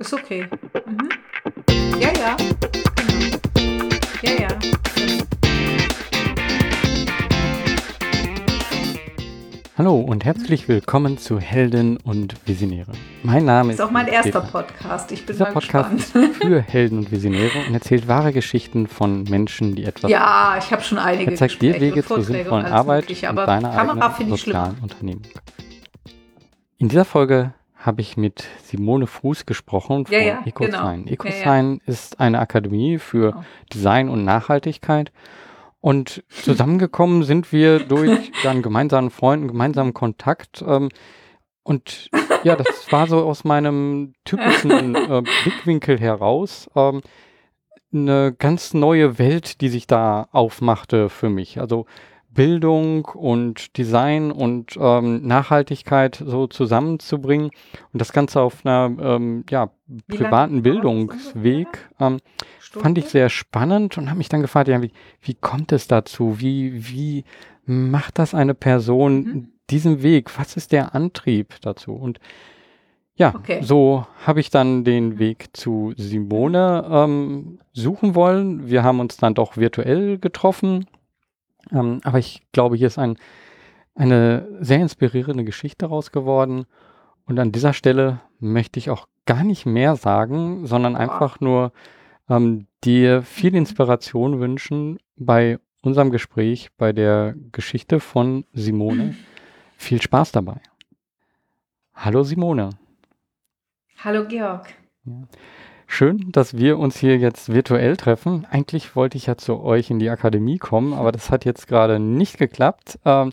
Ist okay. Mhm. Ja, ja. Genau. Ja, ja. Hallo und herzlich willkommen zu Helden und Visionäre. Mein Name ist. Ist auch mein erster Podcast. Ich bin Dieser mal Podcast gespannt. ist für Helden und Visionäre und erzählt wahre Geschichten von Menschen, die etwas. Ja, ich habe schon einige Er zeigt dir Wege zur sinnvollen Arbeit Mögliche, und deiner Kamera eigenen sozialen Unternehmung. In dieser Folge habe ich mit Simone Fuß gesprochen von Ja, ja, EcoSign. genau. EcoSign ist eine Akademie für Oh. Design und Nachhaltigkeit. Und zusammengekommen sind wir durch dann gemeinsamen Freunden, gemeinsamen Kontakt. Ähm, und ja, das war so aus meinem typischen äh, Blickwinkel heraus ähm, eine ganz neue Welt, die sich da aufmachte für mich. Also Bildung und Design und ähm, Nachhaltigkeit so zusammenzubringen und das Ganze auf einer ähm, ja, privaten? Bildungsweg. Ähm, fand ich sehr spannend und habe mich dann gefragt, ja, wie, wie kommt es dazu? Wie, wie macht das eine Person Mhm. diesen Weg? Was ist der Antrieb dazu? Und ja, Okay. so habe ich dann den Weg zu Simone ähm, suchen wollen. Wir haben uns dann doch virtuell getroffen. Ähm, aber ich glaube, hier ist ein, eine sehr inspirierende Geschichte raus geworden. Und an dieser Stelle möchte ich auch gar nicht mehr sagen, sondern Boah. einfach nur ähm, dir viel. Inspiration wünschen bei unserem Gespräch, bei der Geschichte von Simone. Viel Spaß dabei. Hallo Simone. Hallo Georg. Schön, dass wir uns hier jetzt virtuell treffen. Eigentlich wollte ich ja zu euch in die Akademie kommen, aber das hat jetzt gerade nicht geklappt. Ähm,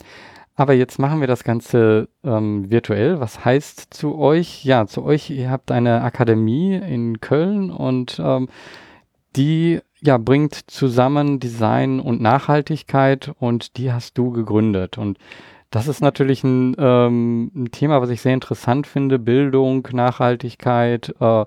aber jetzt machen wir das Ganze ähm, virtuell. Was heißt zu euch? Ja, zu euch, ihr habt eine Akademie in Köln und ähm, die ja, bringt zusammen Design und Nachhaltigkeit und die hast du gegründet. Und das ist natürlich ein, ähm, ein Thema, was ich sehr interessant finde. Bildung, Nachhaltigkeit äh,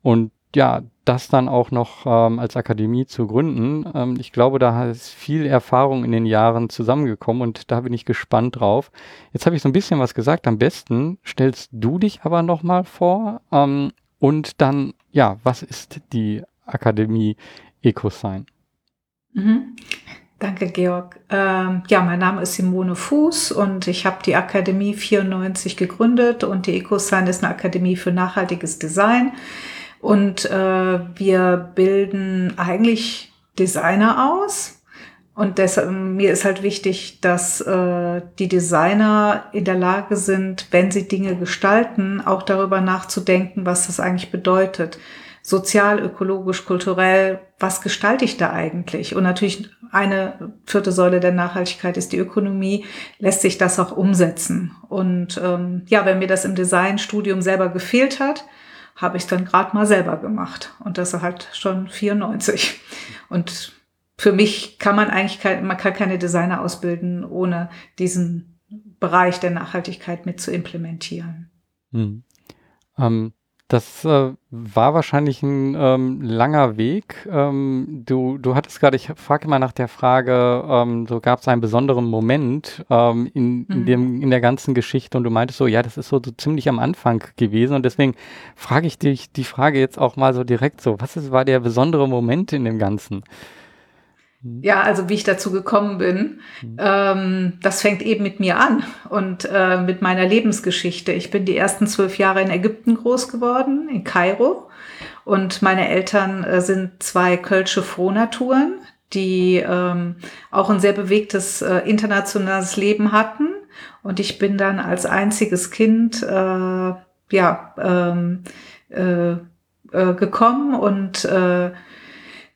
und ja, das dann auch noch ähm, als Akademie zu gründen. Ähm, ich glaube, da ist viel Erfahrung in den Jahren zusammengekommen und da bin ich gespannt drauf. Jetzt habe ich so ein bisschen was gesagt. Am besten stellst du dich aber nochmal vor ähm, und dann, ja, was ist die Akademie EcoSign? Mhm. Danke, Georg. Ähm, ja, mein Name ist Simone Fuß und ich habe die Akademie 94 gegründet und die EcoSign ist eine Akademie für nachhaltiges Design. Und äh, wir bilden eigentlich Designer aus. Und deshalb, mir ist halt wichtig, dass äh, die Designer in der Lage sind, wenn sie Dinge gestalten, auch darüber nachzudenken, was das eigentlich bedeutet. Sozial, ökologisch, kulturell, was gestalte ich da eigentlich? Und natürlich eine vierte Säule der Nachhaltigkeit ist die Ökonomie, lässt sich das auch umsetzen. Und ähm, ja, wenn mir das im Designstudium selber gefehlt hat, habe ich dann gerade mal selber gemacht. Und das halt schon 94. Und für mich kann man eigentlich kein, man kann keine Designer ausbilden, ohne diesen Bereich der Nachhaltigkeit mit zu implementieren. Hm. Ähm, das äh, war wahrscheinlich ein ähm, langer Weg. Ähm, du, du hattest gerade, ich frage immer nach der Frage, ähm, so gab es einen besonderen Moment ähm, in, in, Mhm. dem, in der ganzen Geschichte und du meintest so, ja, das ist so, so ziemlich am Anfang gewesen und deswegen frage ich dich die Frage jetzt auch mal so direkt so, was ist, war der besondere Moment in dem Ganzen? Ja, also wie ich dazu gekommen bin, Mhm. ähm, das fängt eben mit mir an und äh, mit meiner Lebensgeschichte. Ich bin die ersten zwölf Jahre in Ägypten groß geworden, in Kairo. Und meine Eltern äh, sind zwei kölsche Frohnaturen, die ähm, auch ein sehr bewegtes äh, internationales Leben hatten. Und ich bin dann als einziges Kind äh, ja ähm, äh, äh, gekommen und äh,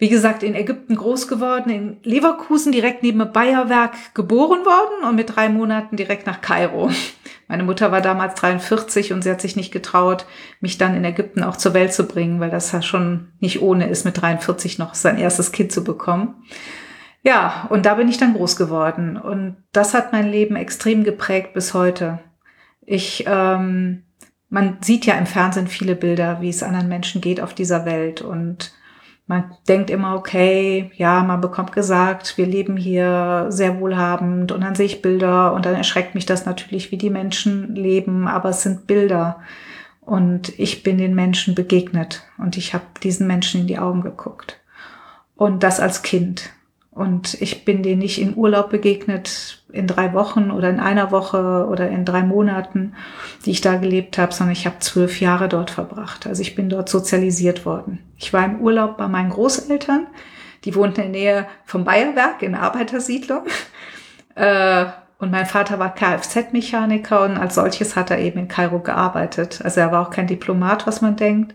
wie gesagt, in Ägypten groß geworden, in Leverkusen direkt neben Bayerwerk geboren worden und mit drei Monaten direkt nach Kairo. Meine Mutter war damals 43 und sie hat sich nicht getraut, mich dann in Ägypten auch zur Welt zu bringen, weil das ja schon nicht ohne ist, mit 43 noch sein erstes Kind zu bekommen. Ja, und da bin ich dann groß geworden und das hat mein Leben extrem geprägt bis heute. Ich, ähm, man sieht ja im Fernsehen viele Bilder, wie es anderen Menschen geht auf dieser Welt und man denkt immer, okay, ja, man bekommt gesagt, wir leben hier sehr wohlhabend und dann sehe ich Bilder und dann erschreckt mich das natürlich, wie die Menschen leben, aber es sind Bilder. Und ich bin den Menschen begegnet und ich habe diesen Menschen in die Augen geguckt. Und das als Kind. Und ich bin denen nicht in Urlaub begegnet in drei Wochen oder in einer Woche oder in drei Monaten, die ich da gelebt habe, sondern ich habe zwölf Jahre dort verbracht. Also ich bin dort sozialisiert worden. Ich war im Urlaub bei meinen Großeltern. Die wohnten in der Nähe vom Bayerwerk in Arbeitersiedlung. Äh, und mein Vater war Kfz-Mechaniker und als solches hat er eben in Kairo gearbeitet. Also er war auch kein Diplomat, was man denkt.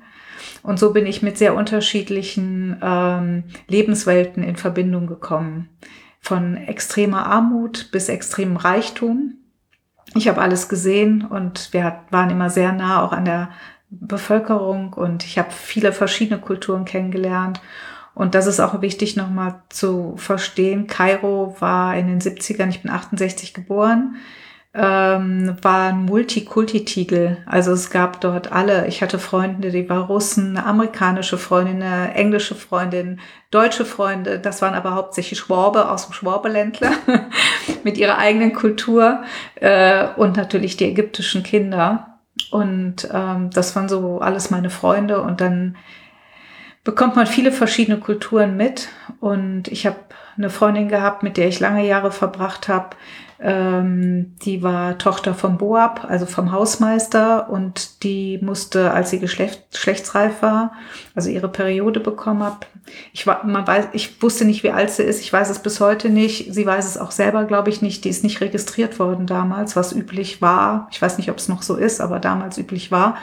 Und so bin ich mit sehr unterschiedlichen ähm, Lebenswelten in Verbindung gekommen. Von extremer Armut bis extremem Reichtum. Ich habe alles gesehen und wir waren immer sehr nah auch an der Bevölkerung und ich habe viele verschiedene Kulturen kennengelernt. Und das ist auch wichtig nochmal zu verstehen. Kairo war in den 70ern, ich bin 68 geboren, ähm, war ein Multikulti-Tiegel. Also es gab dort alle. Ich hatte Freunde, die waren Russen, eine amerikanische Freundin, eine englische Freundin, deutsche Freunde. Das waren aber hauptsächlich Schwabe aus dem Schwabeländler mit ihrer eigenen Kultur äh, und natürlich die ägyptischen Kinder. Und ähm, das waren so alles meine Freunde. Und dann bekommt man viele verschiedene Kulturen mit. Und ich habe eine Freundin gehabt, mit der ich lange Jahre verbracht habe. Ähm, die war Tochter vom Boab, also vom Hausmeister, und die musste, als sie geschlecht, geschlechtsreif war, also ihre Periode bekommen hat. Ich war, man weiß, ich wusste nicht, wie alt sie ist. Ich weiß es bis heute nicht. Sie weiß es auch selber, glaube ich, nicht. Die ist nicht registriert worden damals, was üblich war. Ich weiß nicht, ob es noch so ist, aber damals üblich war.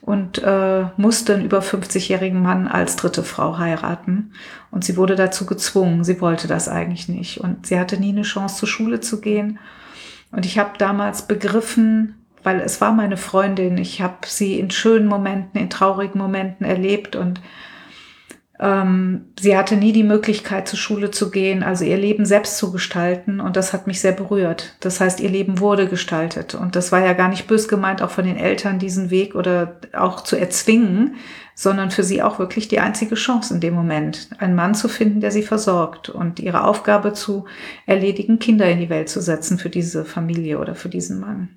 Und äh, musste einen über 50-jährigen Mann als dritte Frau heiraten. Und sie wurde dazu gezwungen. Sie wollte das eigentlich nicht. Und sie hatte nie eine Chance, zur Schule zu gehen. Und ich habe damals begriffen, weil es war meine Freundin, ich habe sie in schönen Momenten, in traurigen Momenten erlebt und ähm, sie hatte nie die Möglichkeit, zur Schule zu gehen, also ihr Leben selbst zu gestalten. Und das hat mich sehr berührt. Das heißt, ihr Leben wurde gestaltet. Und das war ja gar nicht bös gemeint, auch von den Eltern diesen Weg oder auch zu erzwingen, sondern für sie auch wirklich die einzige Chance in dem Moment, einen Mann zu finden, der sie versorgt und ihre Aufgabe zu erledigen, Kinder in die Welt zu setzen für diese Familie oder für diesen Mann.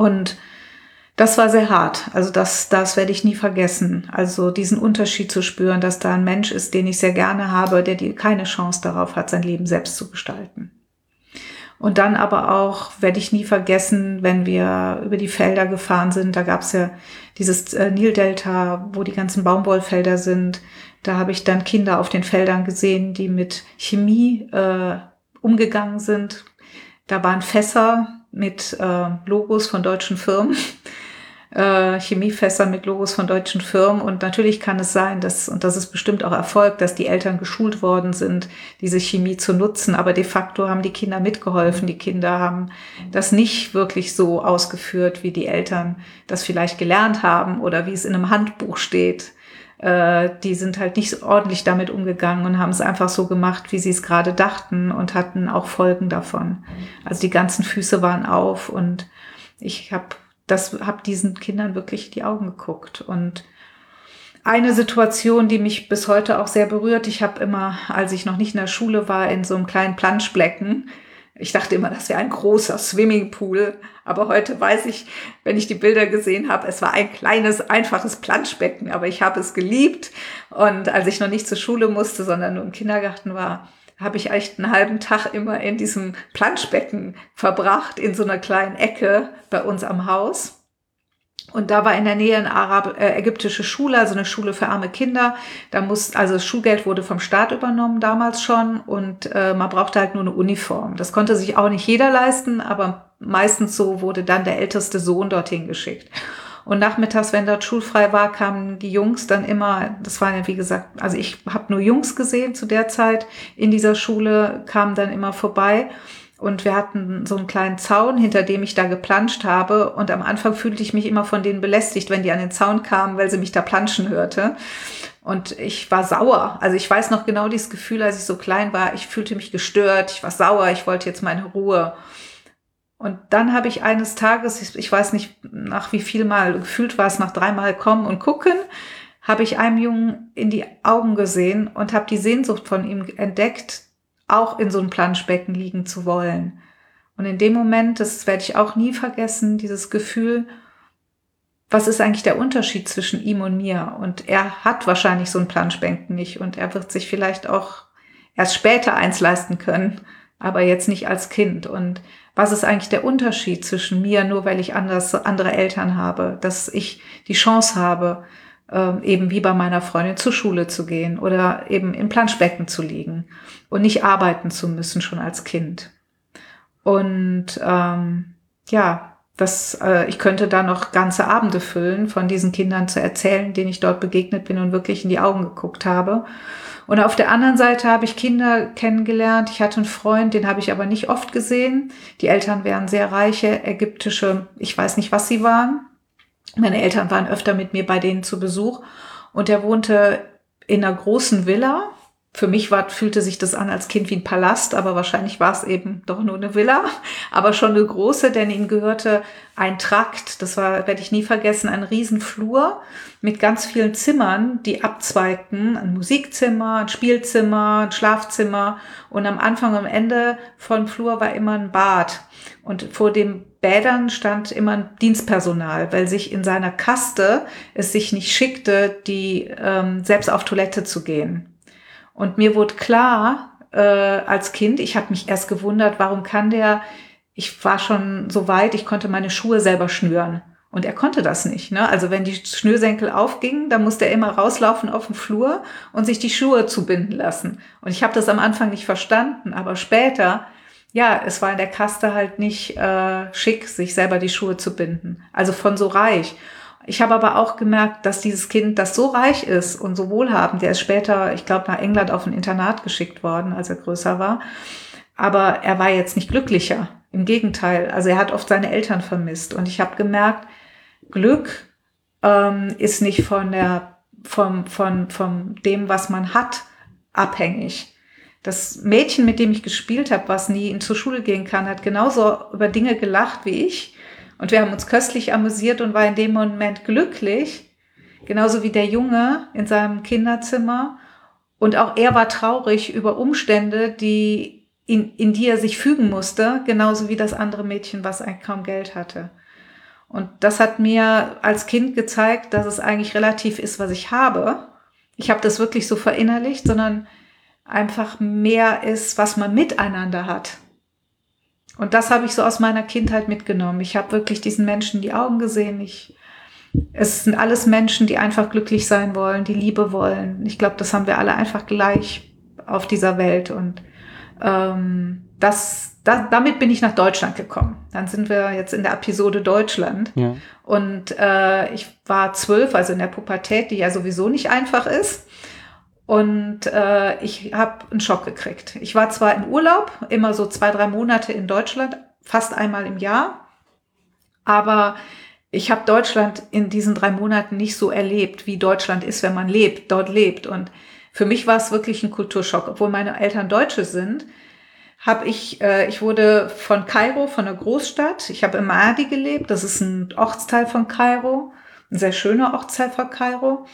Und das war sehr hart. Also das, das werde ich nie vergessen. Also diesen Unterschied zu spüren, dass da ein Mensch ist, den ich sehr gerne habe, der die keine Chance darauf hat, sein Leben selbst zu gestalten. Und dann aber auch werde ich nie vergessen, wenn wir über die Felder gefahren sind. Da gab es ja dieses äh, Nildelta, wo die ganzen Baumwollfelder sind. Da habe ich dann Kinder auf den Feldern gesehen, die mit Chemie äh, umgegangen sind. Da waren Fässer mit äh, Logos von deutschen Firmen äh, Chemiefässer mit Logos von deutschen Firmen. Und natürlich kann es sein, dass, und das ist bestimmt auch Erfolg, dass die Eltern geschult worden sind, diese Chemie zu nutzen. Aber de facto haben die Kinder mitgeholfen. Die Kinder haben das nicht wirklich so ausgeführt, wie die Eltern das vielleicht gelernt haben oder wie es in einem Handbuch steht äh, die sind halt nicht ordentlich damit umgegangen und haben es einfach so gemacht, wie sie es gerade dachten und hatten auch Folgen davon. Also die ganzen Füße waren auf und ich habe das habe diesen Kindern wirklich die Augen geguckt. Und eine Situation, die mich bis heute auch sehr berührt, ich habe immer, als ich noch nicht in der Schule war, in so einem kleinen Planschblecken, ich dachte immer, das wäre ein großer Swimmingpool, aber heute weiß ich, wenn ich die Bilder gesehen habe, es war ein kleines, einfaches Planschbecken, aber ich habe es geliebt. Und als ich noch nicht zur Schule musste, sondern nur im Kindergarten war, habe ich echt einen halben Tag immer in diesem Planschbecken verbracht, in so einer kleinen Ecke bei uns am Haus. Und da war in der Nähe eine Arab äh, ägyptische Schule, also eine Schule für arme Kinder. Da muss, also das Schulgeld wurde vom Staat übernommen damals schon und äh, man brauchte halt nur eine Uniform. Das konnte sich auch nicht jeder leisten, aber meistens so wurde dann der älteste Sohn dorthin geschickt. Und nachmittags, wenn dort schulfrei war, kamen die Jungs dann immer, das waren ja wie gesagt, also ich habe nur Jungs gesehen zu der Zeit in dieser Schule, kamen dann immer vorbei. Und wir hatten so einen kleinen Zaun, hinter dem ich da geplanscht habe. Und am Anfang fühlte ich mich immer von denen belästigt, wenn die an den Zaun kamen, weil sie mich da planschen hörte. Und ich war sauer. Also ich weiß noch genau dieses Gefühl, als ich so klein war. Ich fühlte mich gestört. Ich war sauer. Ich wollte jetzt meine Ruhe. Und dann habe ich eines Tages, ich weiß nicht nach wie viel Mal, gefühlt war es nach dreimal kommen und gucken, habe ich einem Jungen in die Augen gesehen und habe die Sehnsucht von ihm entdeckt, auch in so einem Planschbecken liegen zu wollen. Und in dem Moment, das werde ich auch nie vergessen, dieses Gefühl, was ist eigentlich der Unterschied zwischen ihm und mir? Und er hat wahrscheinlich so ein Planschbänken nicht und er wird sich vielleicht auch erst später eins leisten können, aber jetzt nicht als Kind. Und was ist eigentlich der Unterschied zwischen mir, nur weil ich anders, andere Eltern habe, dass ich die Chance habe, ähm, eben wie bei meiner Freundin zur Schule zu gehen oder eben im Planschbecken zu liegen und nicht arbeiten zu müssen schon als Kind. Und ähm, ja, das, äh, ich könnte da noch ganze Abende füllen, von diesen Kindern zu erzählen, denen ich dort begegnet bin und wirklich in die Augen geguckt habe. Und auf der anderen Seite habe ich Kinder kennengelernt. Ich hatte einen Freund, den habe ich aber nicht oft gesehen. Die Eltern wären sehr reiche ägyptische, ich weiß nicht, was sie waren. Meine Eltern waren öfter mit mir bei denen zu Besuch und er wohnte in einer großen Villa. Für mich war, fühlte sich das an als Kind wie ein Palast, aber wahrscheinlich war es eben doch nur eine Villa, aber schon eine große, denn ihnen gehörte ein Trakt, das war, werde ich nie vergessen, ein Riesenflur mit ganz vielen Zimmern, die abzweigten, ein Musikzimmer, ein Spielzimmer, ein Schlafzimmer und am Anfang und am Ende von Flur war immer ein Bad. Und vor dem Bädern stand immer ein Dienstpersonal, weil sich in seiner Kaste es sich nicht schickte, die ähm, selbst auf Toilette zu gehen. Und mir wurde klar, äh, als Kind, ich habe mich erst gewundert, warum kann der, ich war schon so weit, ich konnte meine Schuhe selber schnüren. Und er konnte das nicht. Ne? Also wenn die Schnürsenkel aufgingen, dann musste er immer rauslaufen auf den Flur und sich die Schuhe zubinden lassen. Und ich habe das am Anfang nicht verstanden, aber später, ja, es war in der Kaste halt nicht äh, schick, sich selber die Schuhe zu binden. Also von so reich. Ich habe aber auch gemerkt, dass dieses Kind, das so reich ist und so wohlhabend, der ist später, ich glaube, nach England auf ein Internat geschickt worden, als er größer war. Aber er war jetzt nicht glücklicher. Im Gegenteil. Also er hat oft seine Eltern vermisst. Und ich habe gemerkt, Glück ähm, ist nicht von der, vom, von, von dem, was man hat, abhängig. Das Mädchen, mit dem ich gespielt habe, was nie in zur Schule gehen kann, hat genauso über Dinge gelacht wie ich und wir haben uns köstlich amüsiert und war in dem Moment glücklich, genauso wie der Junge in seinem Kinderzimmer. Und auch er war traurig über Umstände, die in, in die er sich fügen musste, genauso wie das andere Mädchen, was eigentlich kaum Geld hatte. Und das hat mir als Kind gezeigt, dass es eigentlich relativ ist, was ich habe. Ich habe das wirklich so verinnerlicht, sondern einfach mehr ist, was man miteinander hat. Und das habe ich so aus meiner Kindheit mitgenommen. Ich habe wirklich diesen Menschen die Augen gesehen. Ich, es sind alles Menschen, die einfach glücklich sein wollen, die Liebe wollen. Ich glaube, das haben wir alle einfach gleich auf dieser Welt. Und ähm, das, da, damit bin ich nach Deutschland gekommen. Dann sind wir jetzt in der Episode Deutschland. Ja. Und äh, ich war zwölf, also in der Pubertät, die ja sowieso nicht einfach ist. Und äh, ich habe einen Schock gekriegt. Ich war zwar in Urlaub, immer so zwei, drei Monate in Deutschland, fast einmal im Jahr, aber ich habe Deutschland in diesen drei Monaten nicht so erlebt, wie Deutschland ist, wenn man lebt, dort lebt. Und für mich war es wirklich ein Kulturschock. Obwohl meine Eltern Deutsche sind, habe ich, äh, ich wurde von Kairo, von der Großstadt, ich habe in Maadi gelebt, das ist ein Ortsteil von Kairo, ein sehr schöner Ortsteil von Kairo.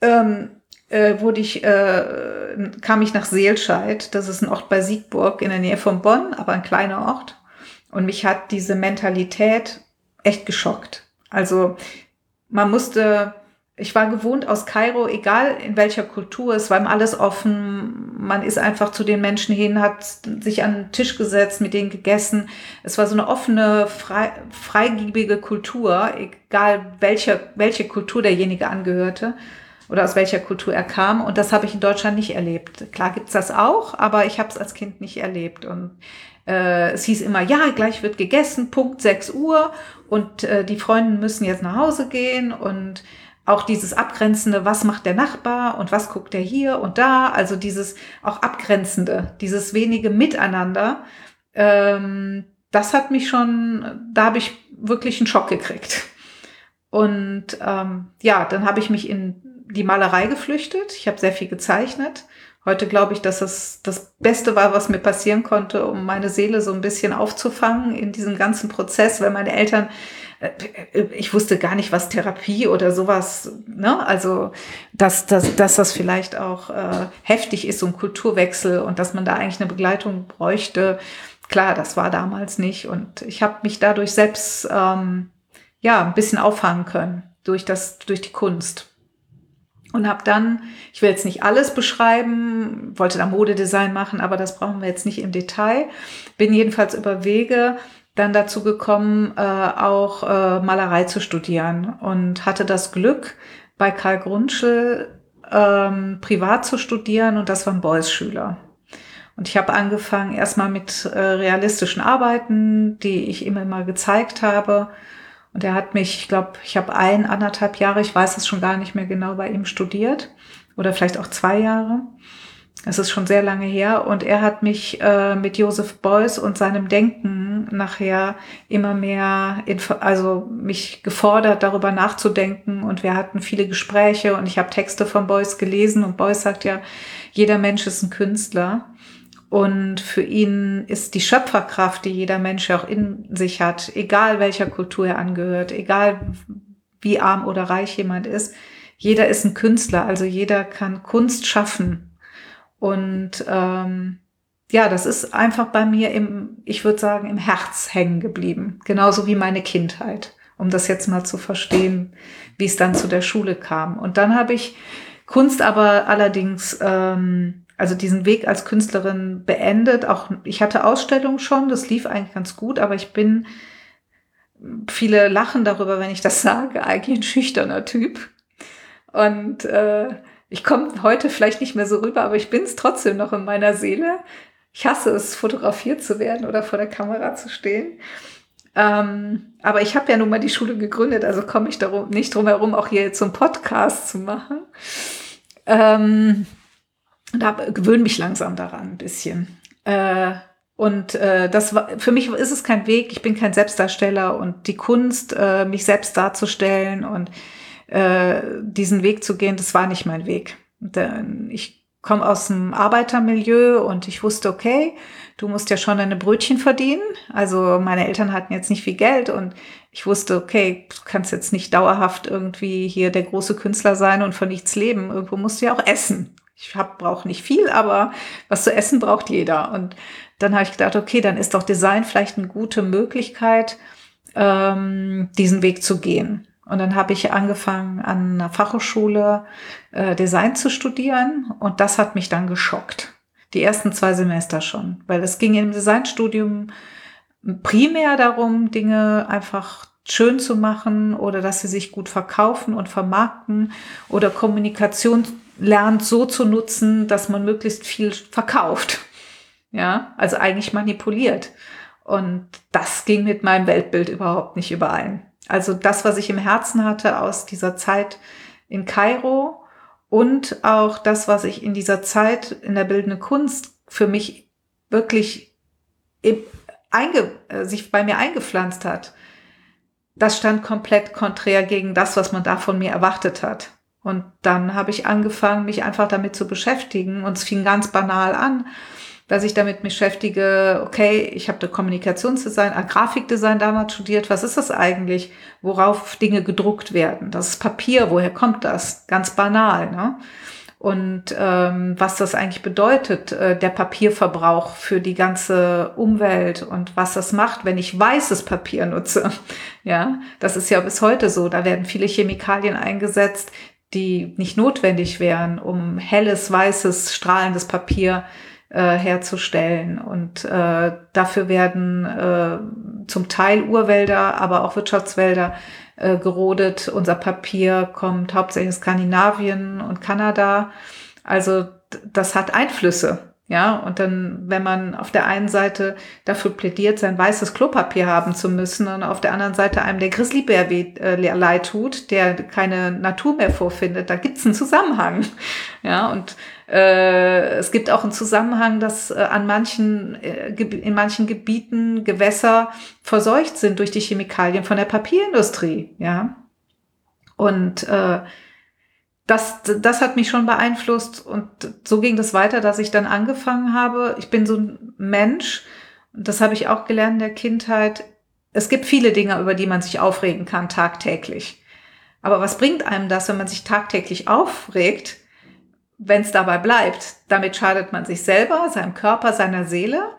Ähm, äh, wurde ich, äh, kam ich nach Seelscheid. Das ist ein Ort bei Siegburg in der Nähe von Bonn, aber ein kleiner Ort. Und mich hat diese Mentalität echt geschockt. Also man musste, ich war gewohnt aus Kairo, egal in welcher Kultur, es war ihm alles offen. Man ist einfach zu den Menschen hin, hat sich an den Tisch gesetzt, mit denen gegessen. Es war so eine offene, frei, freigebige Kultur, egal welche, welche Kultur derjenige angehörte oder aus welcher Kultur er kam. Und das habe ich in Deutschland nicht erlebt. Klar gibt's das auch, aber ich habe es als Kind nicht erlebt. Und äh, es hieß immer, ja, gleich wird gegessen, Punkt 6 Uhr und äh, die Freunde müssen jetzt nach Hause gehen und auch dieses abgrenzende, was macht der Nachbar und was guckt er hier und da, also dieses auch abgrenzende, dieses wenige Miteinander, ähm, das hat mich schon, da habe ich wirklich einen Schock gekriegt. Und ähm, ja, dann habe ich mich in die Malerei geflüchtet. Ich habe sehr viel gezeichnet. Heute glaube ich, dass das das Beste war, was mir passieren konnte, um meine Seele so ein bisschen aufzufangen in diesem ganzen Prozess, weil meine Eltern, äh, äh, ich wusste gar nicht, was Therapie oder sowas, ne? Also, dass, dass, dass das vielleicht auch äh, heftig ist, so ein Kulturwechsel und dass man da eigentlich eine Begleitung bräuchte. Klar, das war damals nicht. Und ich habe mich dadurch selbst ähm, ja, ein bisschen auffangen können durch das, durch die Kunst. Und habe dann, ich will jetzt nicht alles beschreiben, wollte da Modedesign machen, aber das brauchen wir jetzt nicht im Detail. Bin jedenfalls über Wege dann dazu gekommen, äh, auch äh, Malerei zu studieren und hatte das Glück, bei Karl Grundschel ähm, privat zu studieren und das waren Beuys-Schüler. Und ich habe angefangen erstmal mit äh, realistischen Arbeiten, die ich immer mal gezeigt habe. Und er hat mich, ich glaube, ich habe ein, anderthalb Jahre, ich weiß es schon gar nicht mehr genau, bei ihm studiert. Oder vielleicht auch zwei Jahre. Es ist schon sehr lange her. Und er hat mich äh, mit Joseph Beuys und seinem Denken nachher immer mehr, also mich gefordert, darüber nachzudenken. Und wir hatten viele Gespräche und ich habe Texte von Beuys gelesen. Und Beuys sagt ja, jeder Mensch ist ein Künstler. Und für ihn ist die Schöpferkraft, die jeder Mensch auch in sich hat, egal welcher Kultur er angehört, egal wie arm oder reich jemand ist, jeder ist ein Künstler, also jeder kann Kunst schaffen. Und ähm, ja, das ist einfach bei mir im, ich würde sagen, im Herz hängen geblieben. Genauso wie meine Kindheit, um das jetzt mal zu verstehen, wie es dann zu der Schule kam. Und dann habe ich Kunst aber allerdings, ähm, also diesen Weg als Künstlerin beendet. Auch ich hatte Ausstellungen schon, das lief eigentlich ganz gut, aber ich bin, viele lachen darüber, wenn ich das sage, eigentlich ein schüchterner Typ. Und äh, ich komme heute vielleicht nicht mehr so rüber, aber ich bin es trotzdem noch in meiner Seele. Ich hasse es, fotografiert zu werden oder vor der Kamera zu stehen. Ähm, aber ich habe ja nun mal die Schule gegründet, also komme ich darum, nicht drum herum, auch hier zum Podcast zu machen. Ähm, da gewöhne mich langsam daran ein bisschen. Äh, und äh, das war, für mich ist es kein Weg. Ich bin kein Selbstdarsteller und die Kunst, äh, mich selbst darzustellen und äh, diesen Weg zu gehen, das war nicht mein Weg. Denn ich komme aus dem Arbeitermilieu und ich wusste, okay, du musst ja schon deine Brötchen verdienen. Also meine Eltern hatten jetzt nicht viel Geld und ich wusste, okay, du kannst jetzt nicht dauerhaft irgendwie hier der große Künstler sein und von nichts leben. Irgendwo musst du ja auch essen. Ich brauche nicht viel, aber was zu essen braucht jeder. Und dann habe ich gedacht, okay, dann ist doch Design vielleicht eine gute Möglichkeit, ähm, diesen Weg zu gehen. Und dann habe ich angefangen, an einer Fachhochschule äh, Design zu studieren und das hat mich dann geschockt. Die ersten zwei Semester schon, weil es ging im Designstudium primär darum, Dinge einfach schön zu machen oder dass sie sich gut verkaufen und vermarkten oder Kommunikation lernt so zu nutzen, dass man möglichst viel verkauft. Ja, also eigentlich manipuliert. Und das ging mit meinem Weltbild überhaupt nicht überein. Also das, was ich im Herzen hatte aus dieser Zeit in Kairo und auch das, was ich in dieser Zeit in der bildenden Kunst für mich wirklich einge, äh, sich bei mir eingepflanzt hat, das stand komplett konträr gegen das, was man da von mir erwartet hat. Und dann habe ich angefangen, mich einfach damit zu beschäftigen und es fing ganz banal an dass ich damit beschäftige, okay, ich habe Kommunikationsdesign, äh, Grafikdesign damals studiert, was ist das eigentlich, worauf Dinge gedruckt werden? Das ist Papier, woher kommt das? Ganz banal, ne? Und ähm, was das eigentlich bedeutet, äh, der Papierverbrauch für die ganze Umwelt und was das macht, wenn ich weißes Papier nutze. Ja, das ist ja bis heute so. Da werden viele Chemikalien eingesetzt, die nicht notwendig wären, um helles, weißes, strahlendes Papier äh, herzustellen. Und äh, dafür werden äh, zum Teil Urwälder, aber auch Wirtschaftswälder äh, gerodet. Unser Papier kommt hauptsächlich aus Skandinavien und Kanada. Also das hat Einflüsse. Ja, und dann, wenn man auf der einen Seite dafür plädiert, sein weißes Klopapier haben zu müssen und auf der anderen Seite einem der Grizzlybär äh, leid tut, der keine Natur mehr vorfindet, da gibt's einen Zusammenhang. Ja, und äh, es gibt auch einen Zusammenhang, dass äh, an manchen, äh, in manchen Gebieten Gewässer verseucht sind durch die Chemikalien von der Papierindustrie, ja. Und äh, das, das hat mich schon beeinflusst und so ging das weiter, dass ich dann angefangen habe. Ich bin so ein Mensch, das habe ich auch gelernt in der Kindheit. Es gibt viele Dinge, über die man sich aufregen kann, tagtäglich. Aber was bringt einem das, wenn man sich tagtäglich aufregt, wenn es dabei bleibt. Damit schadet man sich selber, seinem Körper, seiner Seele.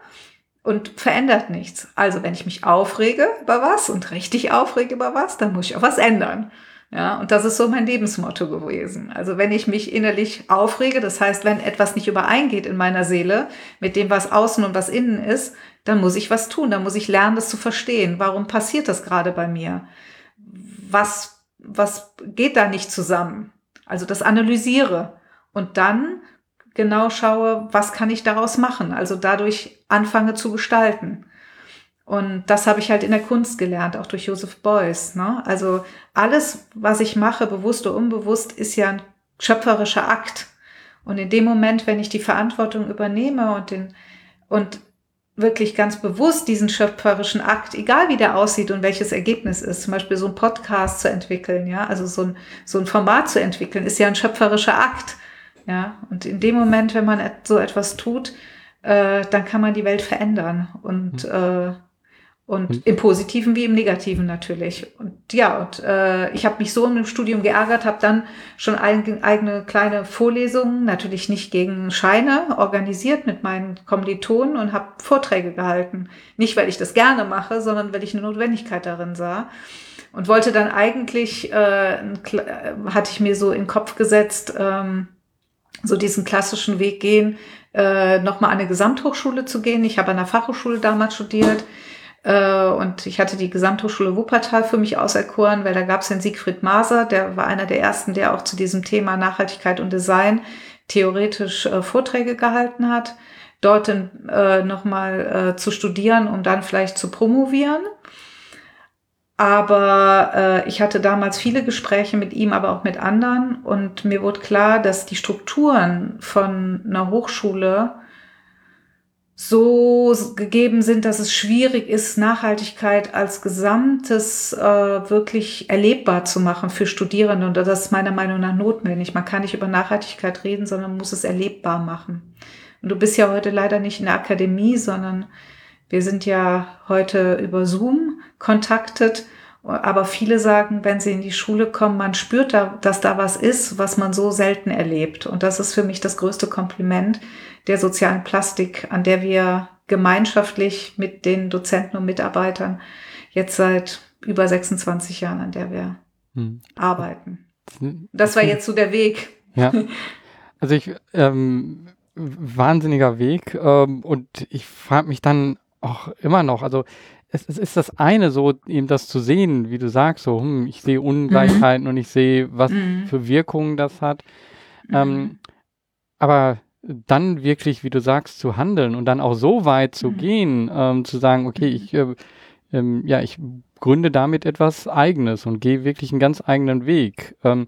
und verändert nichts. Also wenn ich mich aufrege über was und richtig aufrege über was, dann muss ich auch was ändern. Ja, und das ist so mein Lebensmotto gewesen. Also wenn ich mich innerlich aufrege, das heißt, wenn etwas nicht übereingeht in meiner Seele mit dem, was außen und was innen ist, dann muss ich was tun. Dann muss ich lernen, das zu verstehen. Warum passiert das gerade bei mir? Was, was geht da nicht zusammen? Also das analysiere und dann genau schaue, was kann ich daraus machen? Also dadurch anfange zu gestalten. Und das habe ich halt in der Kunst gelernt, auch durch Joseph Beuys. Ne? Also alles, was ich mache, bewusst oder unbewusst, ist ja ein schöpferischer Akt. Und in dem Moment, wenn ich die Verantwortung übernehme und den, und wirklich ganz bewusst diesen schöpferischen Akt, egal wie der aussieht und welches Ergebnis ist, zum Beispiel so ein Podcast zu entwickeln, ja, also so ein, so ein Format zu entwickeln, ist ja ein schöpferischer Akt. Ja, und in dem Moment, wenn man so etwas tut, äh, dann kann man die Welt verändern. Und mhm. äh, und hm. im Positiven wie im Negativen natürlich. Und ja, und äh, ich habe mich so im Studium geärgert, habe dann schon ein, eigene kleine Vorlesungen, natürlich nicht gegen Scheine, organisiert mit meinen Kommilitonen und habe Vorträge gehalten. Nicht, weil ich das gerne mache, sondern weil ich eine Notwendigkeit darin sah. Und wollte dann eigentlich, äh, hatte ich mir so in den Kopf gesetzt, ähm, so diesen klassischen Weg gehen, äh, nochmal an eine Gesamthochschule zu gehen. Ich habe an der Fachhochschule damals studiert äh, und ich hatte die Gesamthochschule Wuppertal für mich auserkoren, weil da gab es den Siegfried Maser, der war einer der ersten, der auch zu diesem Thema Nachhaltigkeit und Design theoretisch äh, Vorträge gehalten hat, dort äh, nochmal äh, zu studieren, um dann vielleicht zu promovieren. Aber äh, ich hatte damals viele Gespräche mit ihm, aber auch mit anderen. Und mir wurde klar, dass die Strukturen von einer Hochschule so gegeben sind, dass es schwierig ist, Nachhaltigkeit als Gesamtes äh, wirklich erlebbar zu machen für Studierende. Und das ist meiner Meinung nach notwendig. Man kann nicht über Nachhaltigkeit reden, sondern muss es erlebbar machen. Und du bist ja heute leider nicht in der Akademie, sondern wir sind ja heute über Zoom kontaktet. Aber viele sagen, wenn sie in die Schule kommen, man spürt da, dass da was ist, was man so selten erlebt. Und das ist für mich das größte Kompliment, der sozialen Plastik, an der wir gemeinschaftlich mit den Dozenten und Mitarbeitern jetzt seit über 26 Jahren, an der wir hm. arbeiten. Das war jetzt so der Weg. Ja. Also ich, ähm, wahnsinniger Weg ähm, und ich frage mich dann auch immer noch, also es, es, ist das eine, so eben das zu sehen, wie du sagst, so, hm, ich sehe Ungleichheiten mhm. und ich sehe, was mhm. für Wirkungen das hat. Ähm, mhm. aber dann wirklich, wie du sagst, zu handeln und dann auch so weit zu mhm. gehen, ähm, zu sagen, okay, ich, äh, ähm, ja, ich gründe damit etwas Eigenes und gehe wirklich einen ganz eigenen Weg. Ähm,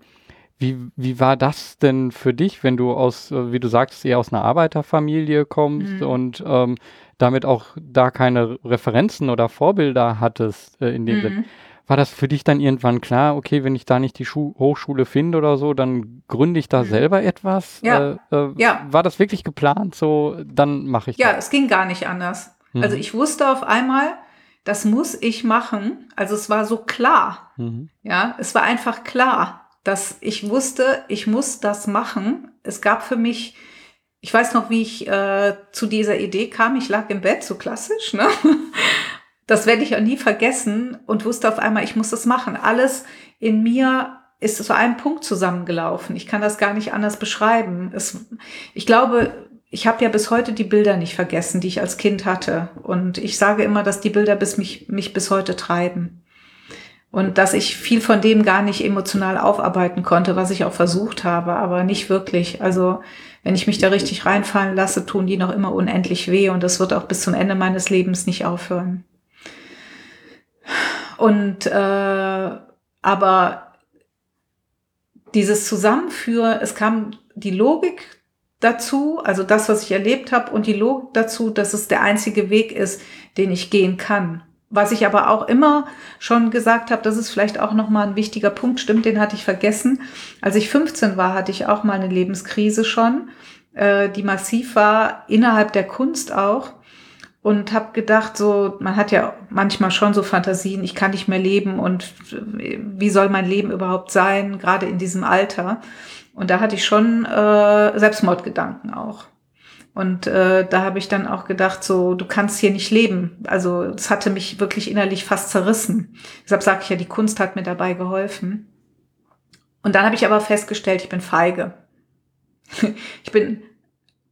wie, wie war das denn für dich, wenn du aus, äh, wie du sagst, eher aus einer Arbeiterfamilie kommst mhm. und ähm, damit auch da keine Referenzen oder Vorbilder hattest äh, in dem mhm. Sinn? War das für dich dann irgendwann klar, okay, wenn ich da nicht die Schu Hochschule finde oder so, dann gründe ich da mhm. selber etwas? Ja. Äh, äh, ja. War das wirklich geplant? So, dann mache ich Ja, das. es ging gar nicht anders. Mhm. Also ich wusste auf einmal, das muss ich machen. Also es war so klar. Mhm. Ja, es war einfach klar, dass ich wusste, ich muss das machen. Es gab für mich ich weiß noch, wie ich äh, zu dieser Idee kam. Ich lag im Bett, so klassisch, ne? Das werde ich auch nie vergessen und wusste auf einmal, ich muss das machen. Alles in mir ist zu einem Punkt zusammengelaufen. Ich kann das gar nicht anders beschreiben. Es, ich glaube, ich habe ja bis heute die Bilder nicht vergessen, die ich als Kind hatte. Und ich sage immer, dass die Bilder bis mich, mich bis heute treiben. Und dass ich viel von dem gar nicht emotional aufarbeiten konnte, was ich auch versucht habe, aber nicht wirklich. Also wenn ich mich da richtig reinfallen lasse, tun die noch immer unendlich weh und das wird auch bis zum Ende meines Lebens nicht aufhören. Und äh, aber dieses Zusammenführen, es kam die Logik dazu, also das, was ich erlebt habe, und die Logik dazu, dass es der einzige Weg ist, den ich gehen kann. Was ich aber auch immer schon gesagt habe, das ist vielleicht auch nochmal ein wichtiger Punkt, stimmt, den hatte ich vergessen. Als ich 15 war, hatte ich auch mal eine Lebenskrise schon, äh, die massiv war, innerhalb der Kunst auch und habe gedacht, so, man hat ja manchmal schon so Fantasien, ich kann nicht mehr leben und wie soll mein Leben überhaupt sein, gerade in diesem Alter. Und da hatte ich schon äh, Selbstmordgedanken auch. Und äh, da habe ich dann auch gedacht, so, du kannst hier nicht leben. Also es hatte mich wirklich innerlich fast zerrissen. Deshalb sage ich ja, die Kunst hat mir dabei geholfen. Und dann habe ich aber festgestellt, ich bin feige. ich bin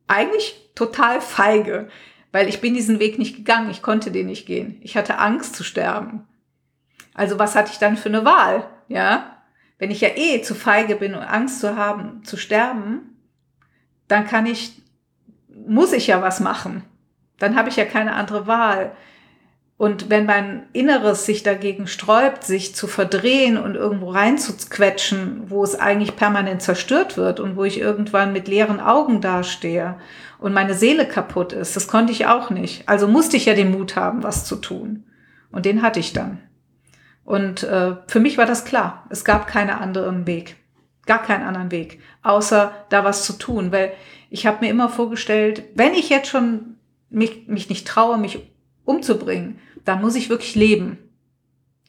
eigentlich total feige, weil ich bin diesen Weg nicht gegangen. Ich konnte den nicht gehen. Ich hatte Angst zu sterben. Also was hatte ich dann für eine Wahl? Ja, wenn ich ja eh zu feige bin und Angst zu haben, zu sterben, dann kann ich, muss ich ja was machen. Dann habe ich ja keine andere Wahl. Und wenn mein Inneres sich dagegen sträubt, sich zu verdrehen und irgendwo reinzuquetschen, wo es eigentlich permanent zerstört wird und wo ich irgendwann mit leeren Augen dastehe und meine Seele kaputt ist, das konnte ich auch nicht. Also musste ich ja den Mut haben, was zu tun. Und den hatte ich dann. Und äh, für mich war das klar. Es gab keinen anderen Weg. Gar keinen anderen Weg, außer da was zu tun. Weil ich habe mir immer vorgestellt, wenn ich jetzt schon mich, mich nicht traue, mich umzubringen, dann muss ich wirklich leben.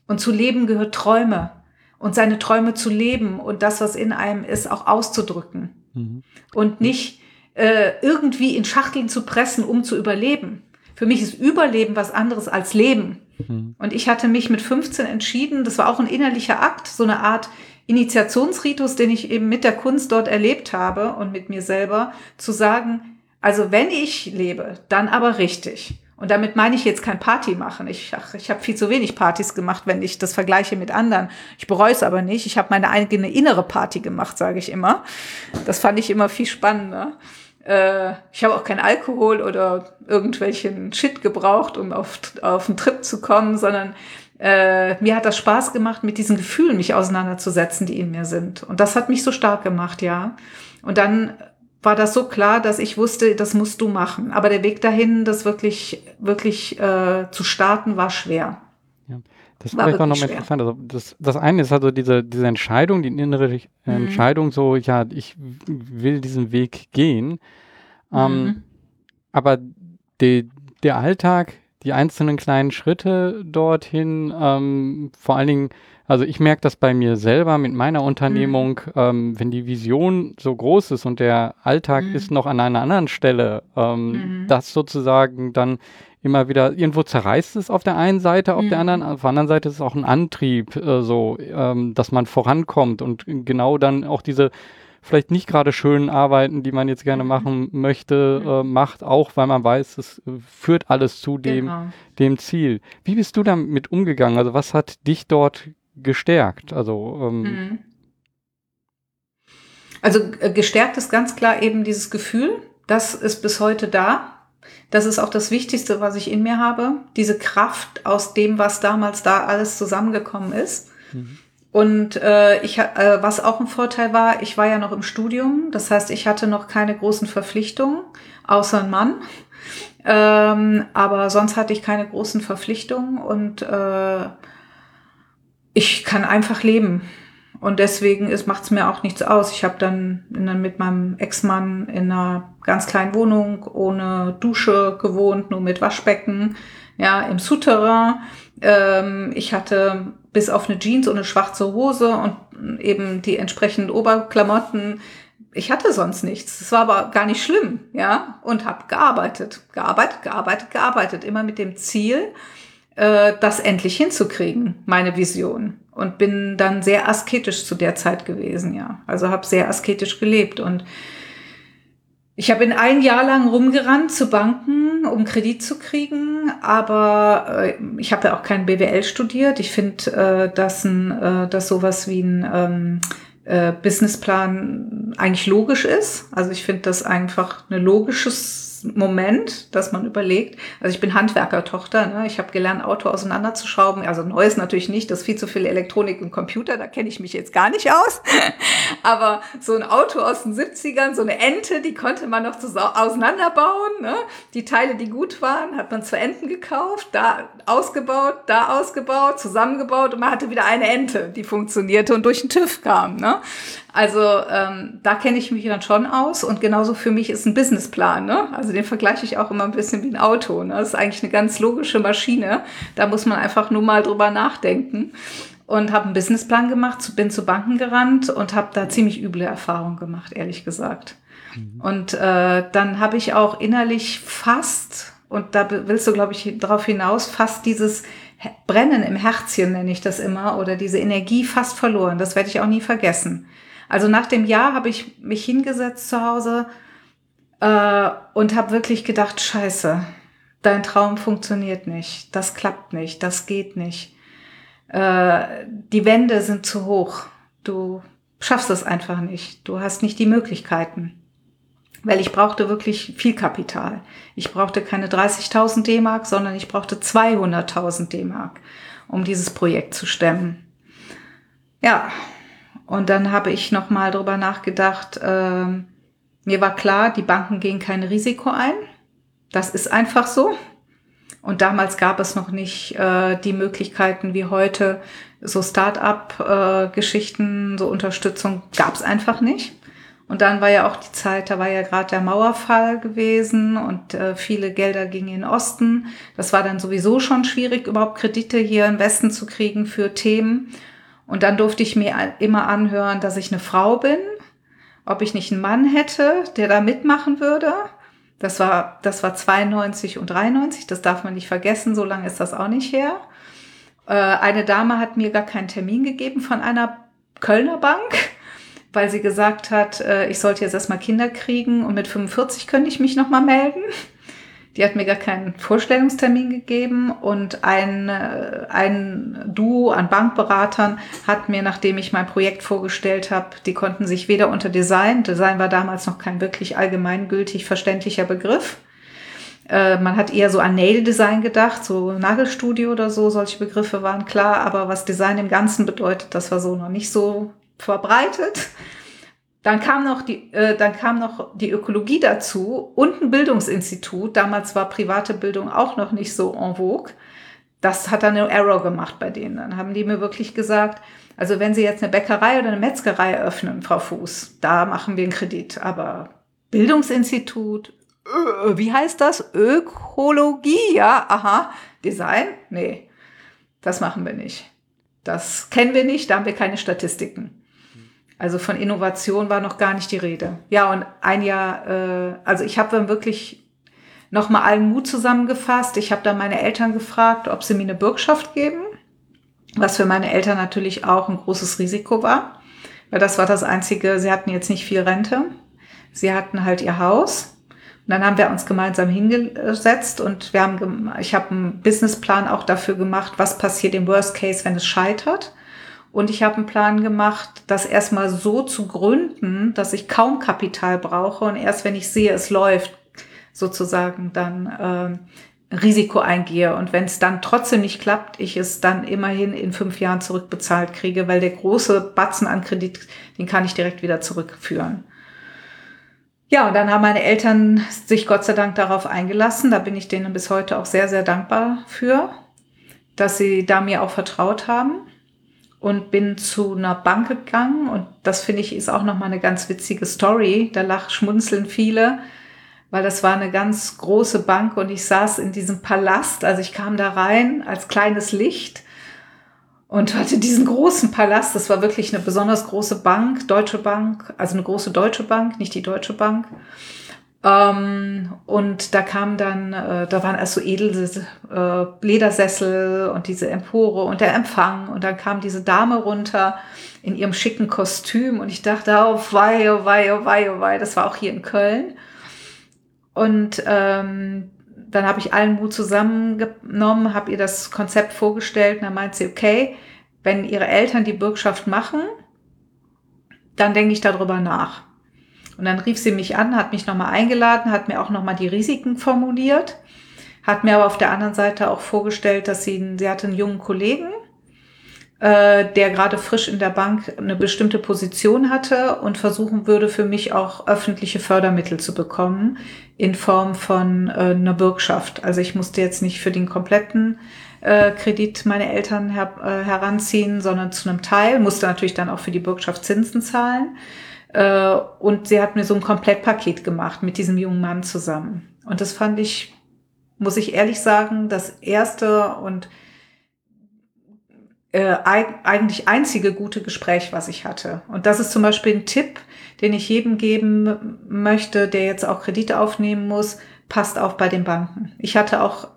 Und zu leben gehört Träume. Und seine Träume zu leben und das, was in einem ist, auch auszudrücken. Mhm. Und nicht äh, irgendwie in Schachteln zu pressen, um zu überleben. Für mich ist Überleben was anderes als Leben. Mhm. Und ich hatte mich mit 15 entschieden, das war auch ein innerlicher Akt, so eine Art Initiationsritus, den ich eben mit der Kunst dort erlebt habe und mit mir selber, zu sagen, also wenn ich lebe, dann aber richtig. Und damit meine ich jetzt kein Party machen. Ich, ach, ich habe viel zu wenig Partys gemacht, wenn ich das vergleiche mit anderen. Ich bereue es aber nicht. Ich habe meine eigene innere Party gemacht, sage ich immer. Das fand ich immer viel spannender. Äh, ich habe auch kein Alkohol oder irgendwelchen Shit gebraucht, um auf, auf einen Trip zu kommen, sondern äh, mir hat das Spaß gemacht, mit diesen Gefühlen mich auseinanderzusetzen, die in mir sind. Und das hat mich so stark gemacht, ja. Und dann war das so klar, dass ich wusste, das musst du machen. Aber der Weg dahin, das wirklich, wirklich äh, zu starten, war schwer. Ja. Das war vielleicht auch noch interessant. Also das, das eine ist also diese, diese Entscheidung, die innere mhm. Entscheidung, so, ja, ich will diesen Weg gehen. Ähm, mhm. Aber die, der Alltag, die einzelnen kleinen Schritte dorthin, ähm, vor allen Dingen, also ich merke das bei mir selber mit meiner Unternehmung, mhm. ähm, wenn die Vision so groß ist und der Alltag mhm. ist noch an einer anderen Stelle, ähm, mhm. das sozusagen dann immer wieder, irgendwo zerreißt es auf der einen Seite, auf der mhm. anderen, auf der anderen Seite ist es auch ein Antrieb, äh, so, ähm, dass man vorankommt und genau dann auch diese vielleicht nicht gerade schönen Arbeiten, die man jetzt gerne mhm. machen möchte, mhm. äh, macht, auch weil man weiß, es äh, führt alles zu dem, genau. dem Ziel. Wie bist du damit umgegangen? Also was hat dich dort gestärkt? Also ähm, mhm. also äh, gestärkt ist ganz klar eben dieses Gefühl, das ist bis heute da. Das ist auch das Wichtigste, was ich in mir habe. Diese Kraft aus dem, was damals da alles zusammengekommen ist. Mhm. Und äh, ich, äh, was auch ein Vorteil war, ich war ja noch im Studium, das heißt, ich hatte noch keine großen Verpflichtungen, außer ein Mann. Ähm, aber sonst hatte ich keine großen Verpflichtungen und äh, ich kann einfach leben. Und deswegen macht es mir auch nichts aus. Ich habe dann in, mit meinem Ex-Mann in einer ganz kleinen Wohnung ohne Dusche gewohnt, nur mit Waschbecken, ja, im Souterrain. Ähm, ich hatte bis auf eine Jeans und eine schwarze Hose und eben die entsprechenden Oberklamotten. Ich hatte sonst nichts. Es war aber gar nicht schlimm, ja, und habe gearbeitet, gearbeitet, gearbeitet, gearbeitet, immer mit dem Ziel, äh, das endlich hinzukriegen, meine Vision. Und bin dann sehr asketisch zu der Zeit gewesen, ja. Also habe sehr asketisch gelebt und ich habe in ein Jahr lang rumgerannt zu Banken, um Kredit zu kriegen, aber äh, ich habe ja auch kein BWL studiert. Ich finde, äh, dass, ein, äh, dass sowas wie ein ähm, äh, Businessplan eigentlich logisch ist. Also ich finde das einfach ein logisches Moment, dass man überlegt. Also ich bin Handwerkertochter, ne? ich habe gelernt, Auto auseinanderzuschrauben. Also neues natürlich nicht, das ist viel zu viel Elektronik und Computer, da kenne ich mich jetzt gar nicht aus. Aber so ein Auto aus den 70ern, so eine Ente, die konnte man noch auseinanderbauen. Ne? Die Teile, die gut waren, hat man zu Enten gekauft, da ausgebaut, da ausgebaut, zusammengebaut und man hatte wieder eine Ente, die funktionierte und durch den TÜV kam. Ne? Also ähm, da kenne ich mich dann schon aus und genauso für mich ist ein Businessplan. Ne? Also den vergleiche ich auch immer ein bisschen wie ein Auto. Ne? Das ist eigentlich eine ganz logische Maschine. Da muss man einfach nur mal drüber nachdenken. und habe einen Businessplan gemacht, bin zu Banken gerannt und habe da ziemlich üble Erfahrungen gemacht, ehrlich gesagt. Mhm. Und äh, dann habe ich auch innerlich fast, und da willst du, glaube ich, darauf hinaus, fast dieses Brennen im Herzchen, nenne ich das immer, oder diese Energie fast verloren. Das werde ich auch nie vergessen. Also nach dem Jahr habe ich mich hingesetzt zu Hause äh, und habe wirklich gedacht, scheiße, dein Traum funktioniert nicht, das klappt nicht, das geht nicht. Äh, die Wände sind zu hoch, du schaffst es einfach nicht, du hast nicht die Möglichkeiten. Weil ich brauchte wirklich viel Kapital. Ich brauchte keine 30.000 D-Mark, sondern ich brauchte 200.000 D-Mark, um dieses Projekt zu stemmen. Ja, und dann habe ich nochmal drüber nachgedacht, äh, mir war klar, die Banken gehen kein Risiko ein. Das ist einfach so. Und damals gab es noch nicht äh, die Möglichkeiten wie heute, so Start-up-Geschichten, äh, so Unterstützung gab es einfach nicht. Und dann war ja auch die Zeit, da war ja gerade der Mauerfall gewesen und äh, viele Gelder gingen in den Osten. Das war dann sowieso schon schwierig, überhaupt Kredite hier im Westen zu kriegen für Themen. Und dann durfte ich mir immer anhören, dass ich eine Frau bin, ob ich nicht einen Mann hätte, der da mitmachen würde. Das war, das war 92 und 93, das darf man nicht vergessen, so lange ist das auch nicht her. Äh, eine Dame hat mir gar keinen Termin gegeben von einer Kölner Bank weil sie gesagt hat, äh, ich sollte jetzt erstmal Kinder kriegen und mit 45 könnte ich mich nochmal melden. Die hat mir gar keinen Vorstellungstermin gegeben und ein, äh, ein Duo an Bankberatern hat mir, nachdem ich mein Projekt vorgestellt habe, die konnten sich weder unter Design, Design war damals noch kein wirklich allgemeingültig verständlicher Begriff, äh, man hat eher so an Nail Design gedacht, so Nagelstudio oder so, solche Begriffe waren klar, aber was Design im Ganzen bedeutet, das war so noch nicht so verbreitet. Dann kam noch die, äh, dann kam noch die Ökologie dazu und ein Bildungsinstitut. Damals war private Bildung auch noch nicht so en vogue. Das hat dann eine Error gemacht bei denen. Dann haben die mir wirklich gesagt, also wenn Sie jetzt eine Bäckerei oder eine Metzgerei eröffnen, Frau Fuß, da machen wir einen Kredit. Aber Bildungsinstitut, äh, wie heißt das? Ökologie, ja, aha. Design? Nee, das machen wir nicht. Das kennen wir nicht, da haben wir keine Statistiken. Also von Innovation war noch gar nicht die Rede. Ja, und ein Jahr, äh, also ich habe dann wirklich nochmal allen Mut zusammengefasst. Ich habe dann meine Eltern gefragt, ob sie mir eine Bürgschaft geben, was für meine Eltern natürlich auch ein großes Risiko war, weil das war das Einzige, sie hatten jetzt nicht viel Rente. Sie hatten halt ihr Haus. Und dann haben wir uns gemeinsam hingesetzt und wir haben, ich habe einen Businessplan auch dafür gemacht, was passiert im Worst Case, wenn es scheitert. Und ich habe einen Plan gemacht, das erstmal so zu gründen, dass ich kaum Kapital brauche und erst wenn ich sehe, es läuft, sozusagen dann äh, Risiko eingehe. Und wenn es dann trotzdem nicht klappt, ich es dann immerhin in fünf Jahren zurückbezahlt kriege, weil der große Batzen an Kredit, den kann ich direkt wieder zurückführen. Ja, und dann haben meine Eltern sich Gott sei Dank darauf eingelassen. Da bin ich denen bis heute auch sehr, sehr dankbar für, dass sie da mir auch vertraut haben und bin zu einer Bank gegangen und das finde ich ist auch noch mal eine ganz witzige Story. Da lach schmunzeln viele, weil das war eine ganz große Bank und ich saß in diesem Palast. Also ich kam da rein als kleines Licht und hatte diesen großen Palast. Das war wirklich eine besonders große Bank, Deutsche Bank, also eine große Deutsche Bank, nicht die Deutsche Bank. Ähm, und da kam dann, äh, da waren also edle äh, Ledersessel und diese Empore und der Empfang. Und dann kam diese Dame runter in ihrem schicken Kostüm und ich dachte, oh wei, oh wei, oh wei, oh wei, das war auch hier in Köln. Und ähm, dann habe ich allen Mut zusammengenommen, habe ihr das Konzept vorgestellt und dann meint sie, okay, wenn ihre Eltern die Bürgschaft machen, dann denke ich darüber nach. Und dann rief sie mich an, hat mich nochmal eingeladen, hat mir auch nochmal die Risiken formuliert, hat mir aber auf der anderen Seite auch vorgestellt, dass sie, sie hatte einen jungen Kollegen, äh, der gerade frisch in der Bank eine bestimmte Position hatte und versuchen würde, für mich auch öffentliche Fördermittel zu bekommen in Form von äh, einer Bürgschaft. Also ich musste jetzt nicht für den kompletten äh, Kredit meine Eltern äh, heranziehen, sondern zu einem Teil, musste natürlich dann auch für die Bürgschaft Zinsen zahlen. Äh, und sie hat mir so ein Komplettpaket gemacht mit diesem jungen Mann zusammen. Und das fand ich, muss ich ehrlich sagen, das erste und äh, eigentlich einzige gute Gespräch, was ich hatte. Und das ist zum Beispiel ein Tipp, den ich jedem geben möchte, der jetzt auch Kredite aufnehmen muss. Passt auf bei den Banken. Ich hatte auch,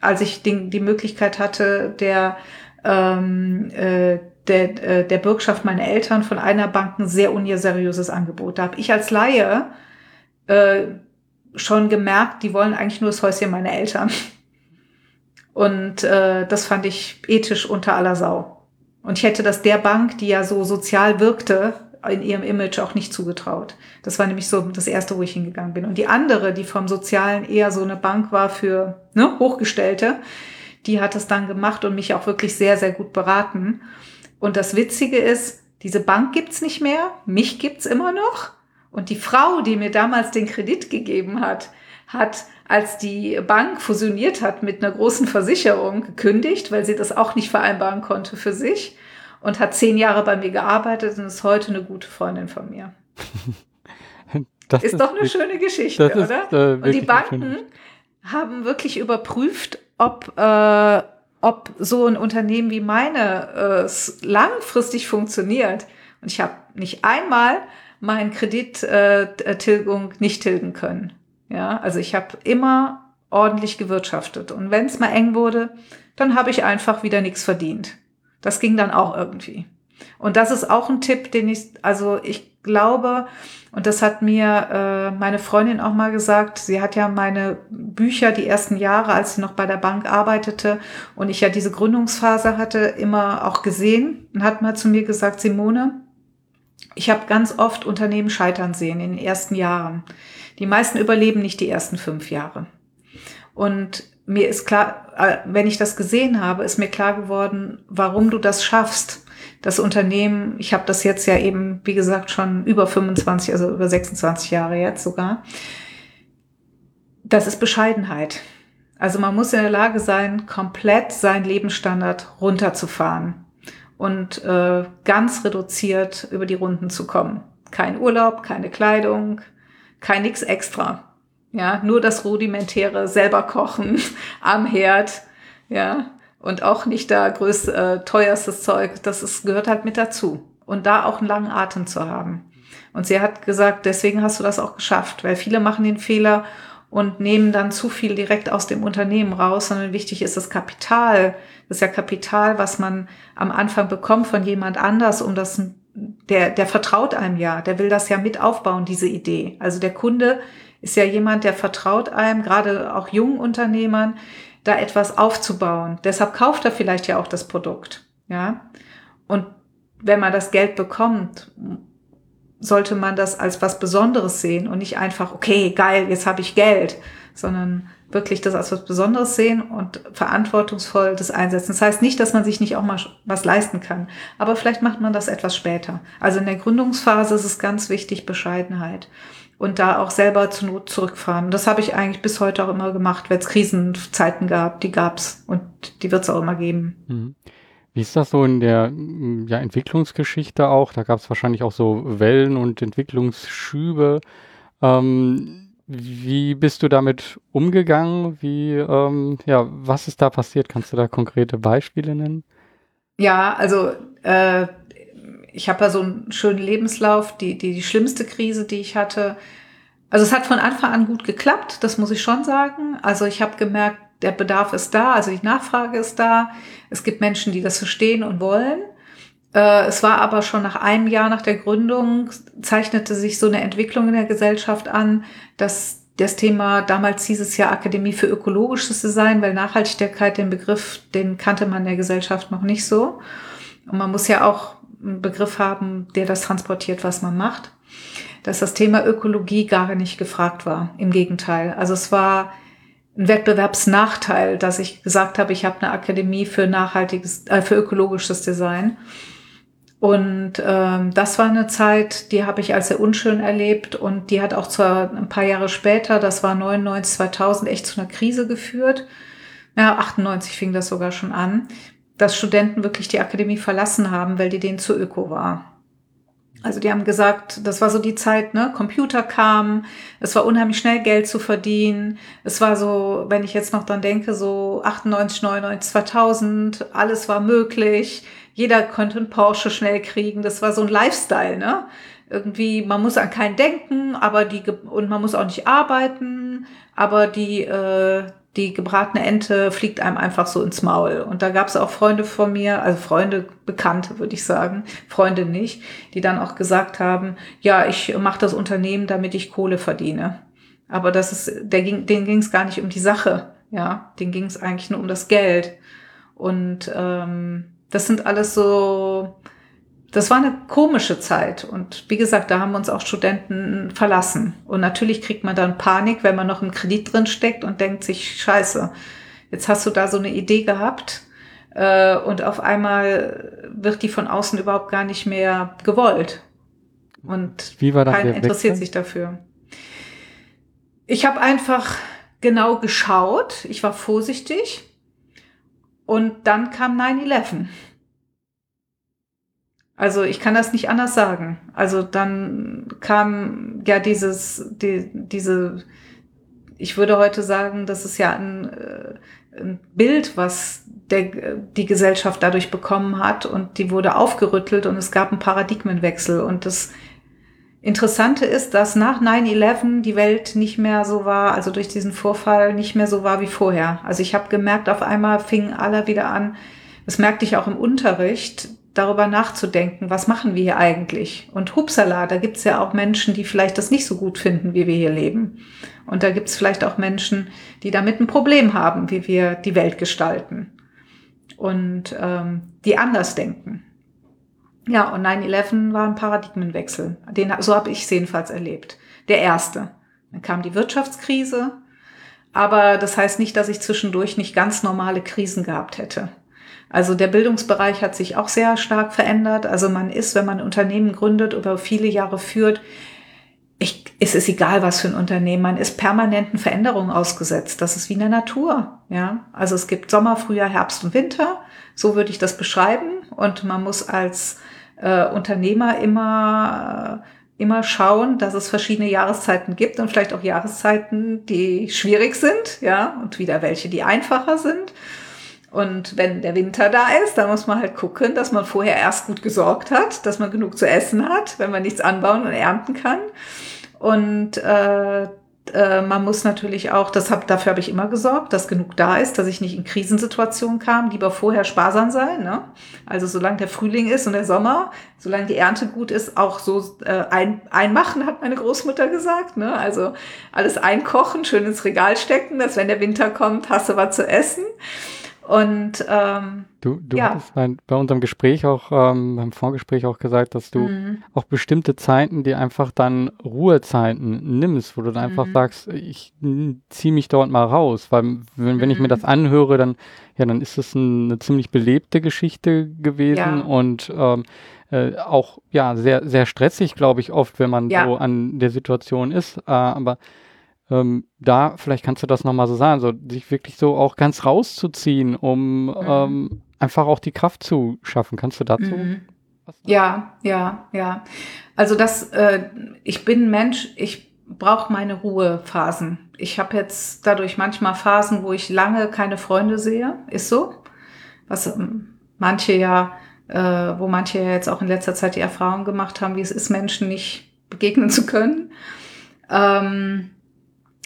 als ich die, die Möglichkeit hatte, der, ähm, äh, der, äh, der Bürgschaft meiner Eltern von einer Bank ein sehr unseriöses Angebot. Da habe ich als Laie äh, schon gemerkt, die wollen eigentlich nur das Häuschen meiner Eltern. Und äh, das fand ich ethisch unter aller Sau. Und ich hätte das der Bank, die ja so sozial wirkte, in ihrem Image auch nicht zugetraut. Das war nämlich so das erste, wo ich hingegangen bin. Und die andere, die vom Sozialen eher so eine Bank war für ne, Hochgestellte, die hat es dann gemacht und mich auch wirklich sehr, sehr gut beraten. Und das Witzige ist, diese Bank gibt's nicht mehr, mich gibt's immer noch. Und die Frau, die mir damals den Kredit gegeben hat, hat, als die Bank fusioniert hat mit einer großen Versicherung, gekündigt, weil sie das auch nicht vereinbaren konnte für sich und hat zehn Jahre bei mir gearbeitet und ist heute eine gute Freundin von mir. Das ist, ist doch eine schöne Geschichte, ist, oder? Äh, und die Banken haben wirklich überprüft, ob, äh, ob so ein Unternehmen wie meine äh, langfristig funktioniert. Und ich habe nicht einmal meinen Kredittilgung äh, nicht tilgen können. Ja, also ich habe immer ordentlich gewirtschaftet. Und wenn es mal eng wurde, dann habe ich einfach wieder nichts verdient. Das ging dann auch irgendwie. Und das ist auch ein Tipp, den ich, also ich glaube, und das hat mir äh, meine Freundin auch mal gesagt, sie hat ja meine Bücher die ersten Jahre, als sie noch bei der Bank arbeitete und ich ja diese Gründungsphase hatte, immer auch gesehen und hat mal zu mir gesagt, Simone, ich habe ganz oft Unternehmen scheitern sehen in den ersten Jahren. Die meisten überleben nicht die ersten fünf Jahre. Und mir ist klar, äh, wenn ich das gesehen habe, ist mir klar geworden, warum du das schaffst. Das Unternehmen, ich habe das jetzt ja eben, wie gesagt, schon über 25, also über 26 Jahre jetzt sogar. Das ist Bescheidenheit. Also man muss in der Lage sein, komplett seinen Lebensstandard runterzufahren und äh, ganz reduziert über die Runden zu kommen. Kein Urlaub, keine Kleidung, kein nix extra. Ja, nur das rudimentäre selber kochen am Herd. Ja, und auch nicht da größt, äh, teuerstes Zeug. Das ist, gehört halt mit dazu. Und da auch einen langen Atem zu haben. Und sie hat gesagt, deswegen hast du das auch geschafft, weil viele machen den Fehler und nehmen dann zu viel direkt aus dem Unternehmen raus, sondern wichtig ist das Kapital. Das ist ja Kapital, was man am Anfang bekommt von jemand anders, um das der, der vertraut einem ja, der will das ja mit aufbauen, diese Idee. Also der Kunde ist ja jemand, der vertraut einem, gerade auch jungen Unternehmern, da etwas aufzubauen. Deshalb kauft er vielleicht ja auch das Produkt, ja. Und wenn man das Geld bekommt, sollte man das als was Besonderes sehen und nicht einfach, okay, geil, jetzt habe ich Geld, sondern wirklich das als was Besonderes sehen und verantwortungsvoll das einsetzen. Das heißt nicht, dass man sich nicht auch mal was leisten kann, aber vielleicht macht man das etwas später. Also in der Gründungsphase ist es ganz wichtig, Bescheidenheit und da auch selber zur Not zurückfahren. Das habe ich eigentlich bis heute auch immer gemacht, wenn es Krisenzeiten gab, die gab's und die wird es auch immer geben. Mhm. Wie ist das so in der ja, Entwicklungsgeschichte auch? Da gab es wahrscheinlich auch so Wellen und Entwicklungsschübe. Ähm, wie bist du damit umgegangen? Wie, ähm, ja, was ist da passiert? Kannst du da konkrete Beispiele nennen? Ja, also äh, ich habe ja so einen schönen Lebenslauf. Die, die, die schlimmste Krise, die ich hatte, also es hat von Anfang an gut geklappt, das muss ich schon sagen. Also ich habe gemerkt, der Bedarf ist da, also die Nachfrage ist da. Es gibt Menschen, die das verstehen und wollen. Äh, es war aber schon nach einem Jahr nach der Gründung, zeichnete sich so eine Entwicklung in der Gesellschaft an, dass das Thema, damals hieß es ja Akademie für ökologisches Design, weil Nachhaltigkeit, den Begriff, den kannte man in der Gesellschaft noch nicht so. Und man muss ja auch einen Begriff haben, der das transportiert, was man macht. Dass das Thema Ökologie gar nicht gefragt war. Im Gegenteil. Also es war ein Wettbewerbsnachteil, dass ich gesagt habe, ich habe eine Akademie für nachhaltiges, äh, für ökologisches Design. Und ähm, das war eine Zeit, die habe ich als sehr unschön erlebt und die hat auch zu, ein paar Jahre später, das war 99, 2000, echt zu einer Krise geführt. Ja, 98 fing das sogar schon an, dass Studenten wirklich die Akademie verlassen haben, weil die denen zu öko war. Also die haben gesagt, das war so die Zeit, ne, Computer kamen, es war unheimlich schnell Geld zu verdienen. Es war so, wenn ich jetzt noch dran denke, so 98, 99, 2000, alles war möglich. Jeder konnte einen Porsche schnell kriegen. Das war so ein Lifestyle, ne? Irgendwie, man muss an keinen denken, aber die, und man muss auch nicht arbeiten, aber die, äh, die gebratene Ente fliegt einem einfach so ins Maul. Und da gab es auch Freunde von mir, also Freunde, Bekannte würde ich sagen, Freunde nicht, die dann auch gesagt haben, ja, ich mache das Unternehmen, damit ich Kohle verdiene. Aber das ist, der ging, denen ging es gar nicht um die Sache, ja, denen ging es eigentlich nur um das Geld. Und ähm, das sind alles so, das war eine komische Zeit. Und wie gesagt, da haben uns auch Studenten verlassen. Und natürlich kriegt man dann Panik, wenn man noch im Kredit drin steckt und denkt sich, scheiße, jetzt hast du da so eine Idee gehabt äh, und auf einmal wird die von außen überhaupt gar nicht mehr gewollt. Und wie war keiner interessiert sich dafür. Ich habe einfach genau geschaut, ich war vorsichtig und dann kam 9-11. Also ich kann das nicht anders sagen. Also dann kam ja dieses, die, diese, ich würde heute sagen, das ist ja ein, äh, ein Bild, was der, die Gesellschaft dadurch bekommen hat und die wurde aufgerüttelt und es gab einen Paradigmenwechsel. Und das Interessante ist, dass nach 9-11 die Welt nicht mehr so war, also durch diesen Vorfall nicht mehr so war wie vorher. Also ich habe gemerkt, auf einmal fingen alle wieder an, das merkte ich auch im Unterricht, darüber nachzudenken, was machen wir hier eigentlich? Und hupsala, da gibt's ja auch Menschen, die vielleicht das nicht so gut finden, wie wir hier leben. Und da gibt's vielleicht auch Menschen, die damit ein Problem haben, wie wir die Welt gestalten. Und ähm, die anders denken. Ja, und 9-11 war ein Paradigmenwechsel. Den, so habe ich es jedenfalls erlebt. Der erste. Dann kam die Wirtschaftskrise. Aber das heißt nicht, dass ich zwischendurch nicht ganz normale Krisen gehabt hätte. Also der Bildungsbereich hat sich auch sehr stark verändert. Also man ist, wenn man ein Unternehmen gründet, über viele Jahre führt, ich, es ist egal, was für ein Unternehmen, man ist permanenten Veränderungen ausgesetzt. Das ist wie in der Natur. Ja, also es gibt Sommer, Frühjahr, Herbst und Winter. So würde ich das beschreiben. Und man muss als äh, Unternehmer immer immer schauen, dass es verschiedene Jahreszeiten gibt und vielleicht auch Jahreszeiten, die schwierig sind, ja, und wieder welche, die einfacher sind. Und wenn der Winter da ist, dann muss man halt gucken, dass man vorher erst gut gesorgt hat, dass man genug zu essen hat, wenn man nichts anbauen und ernten kann. Und äh, äh, man muss natürlich auch, das hab, dafür habe ich immer gesorgt, dass genug da ist, dass ich nicht in Krisensituationen kam, lieber vorher sparsam sein. Ne? Also solange der Frühling ist und der Sommer, solange die Ernte gut ist, auch so äh, ein, einmachen, hat meine Großmutter gesagt. Ne? Also alles einkochen, schön ins Regal stecken, dass wenn der Winter kommt, hast du was zu essen. Und ähm, du, du ja. hattest bei, bei unserem Gespräch auch, ähm, beim Vorgespräch auch gesagt, dass du mhm. auch bestimmte Zeiten, die einfach dann Ruhezeiten nimmst, wo du dann mhm. einfach sagst, ich ziehe mich dort mal raus. Weil wenn, wenn ich mir mhm. das anhöre, dann, ja, dann ist es ein, eine ziemlich belebte Geschichte gewesen ja. und ähm, äh, auch ja sehr, sehr stressig, glaube ich, oft, wenn man ja. so an der Situation ist. Äh, aber ähm, da, vielleicht kannst du das nochmal so sagen, so sich wirklich so auch ganz rauszuziehen, um mhm. ähm, einfach auch die Kraft zu schaffen. Kannst du dazu? Mhm. Ja, ja, ja. Also das, äh, ich bin Mensch, ich brauche meine Ruhephasen. Ich habe jetzt dadurch manchmal Phasen, wo ich lange keine Freunde sehe, ist so. Was ähm, manche ja, äh, wo manche ja jetzt auch in letzter Zeit die Erfahrung gemacht haben, wie es ist, Menschen nicht begegnen zu können. Ähm,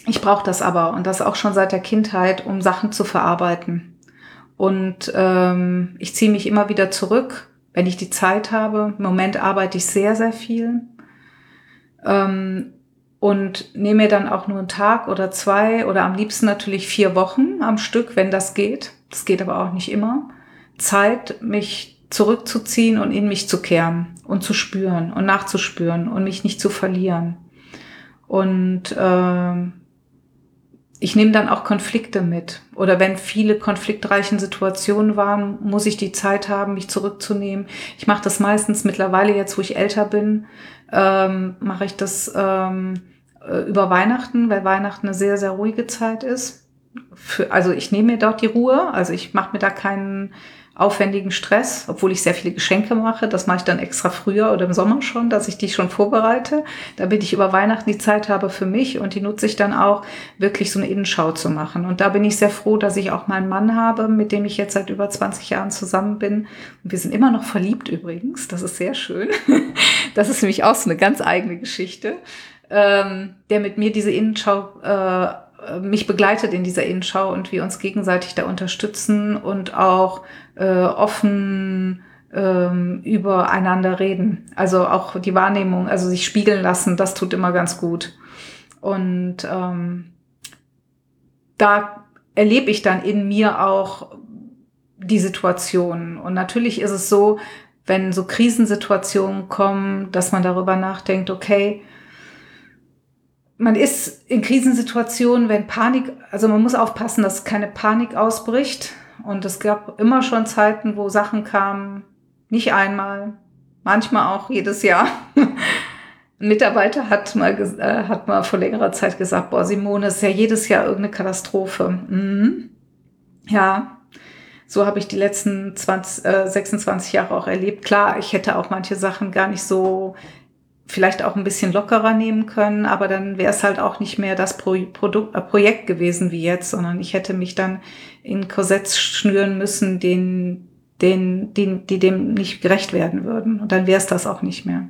ich brauche das aber und das auch schon seit der Kindheit, um Sachen zu verarbeiten. Und ähm, ich ziehe mich immer wieder zurück, wenn ich die Zeit habe. Im Moment arbeite ich sehr, sehr viel. Ähm, und nehme mir dann auch nur einen Tag oder zwei oder am liebsten natürlich vier Wochen am Stück, wenn das geht. Das geht aber auch nicht immer. Zeit, mich zurückzuziehen und in mich zu kehren und zu spüren und nachzuspüren und mich nicht zu verlieren. Und äh, ich nehme dann auch Konflikte mit. Oder wenn viele konfliktreichen Situationen waren, muss ich die Zeit haben, mich zurückzunehmen. Ich mache das meistens mittlerweile jetzt, wo ich älter bin, ähm, mache ich das ähm, äh, über Weihnachten, weil Weihnachten eine sehr, sehr ruhige Zeit ist. Für, also ich nehme mir dort die Ruhe, also ich mache mir da keinen aufwendigen Stress, obwohl ich sehr viele Geschenke mache. Das mache ich dann extra früher oder im Sommer schon, dass ich die schon vorbereite, damit ich über Weihnachten die Zeit habe für mich und die nutze ich dann auch, wirklich so eine Innenschau zu machen. Und da bin ich sehr froh, dass ich auch meinen Mann habe, mit dem ich jetzt seit über 20 Jahren zusammen bin. Und wir sind immer noch verliebt übrigens. Das ist sehr schön. Das ist nämlich auch so eine ganz eigene Geschichte, ähm, der mit mir diese Innenschau äh, mich begleitet in dieser Innenschau und wir uns gegenseitig da unterstützen und auch äh, offen ähm, übereinander reden. Also auch die Wahrnehmung, also sich spiegeln lassen, das tut immer ganz gut. Und ähm, da erlebe ich dann in mir auch die Situation. Und natürlich ist es so, wenn so Krisensituationen kommen, dass man darüber nachdenkt, okay, man ist in Krisensituationen, wenn Panik, also man muss aufpassen, dass keine Panik ausbricht, und es gab immer schon Zeiten, wo Sachen kamen, nicht einmal, manchmal auch jedes Jahr. Ein Mitarbeiter hat mal, äh, hat mal vor längerer Zeit gesagt, boah, Simone, ist ja jedes Jahr irgendeine Katastrophe. Mhm. Ja, so habe ich die letzten 20, äh, 26 Jahre auch erlebt. Klar, ich hätte auch manche Sachen gar nicht so vielleicht auch ein bisschen lockerer nehmen können, aber dann wäre es halt auch nicht mehr das Pro Produkt, äh, Projekt gewesen wie jetzt, sondern ich hätte mich dann in Korsetts schnüren müssen, den, den, den, die dem nicht gerecht werden würden. Und dann wäre es das auch nicht mehr.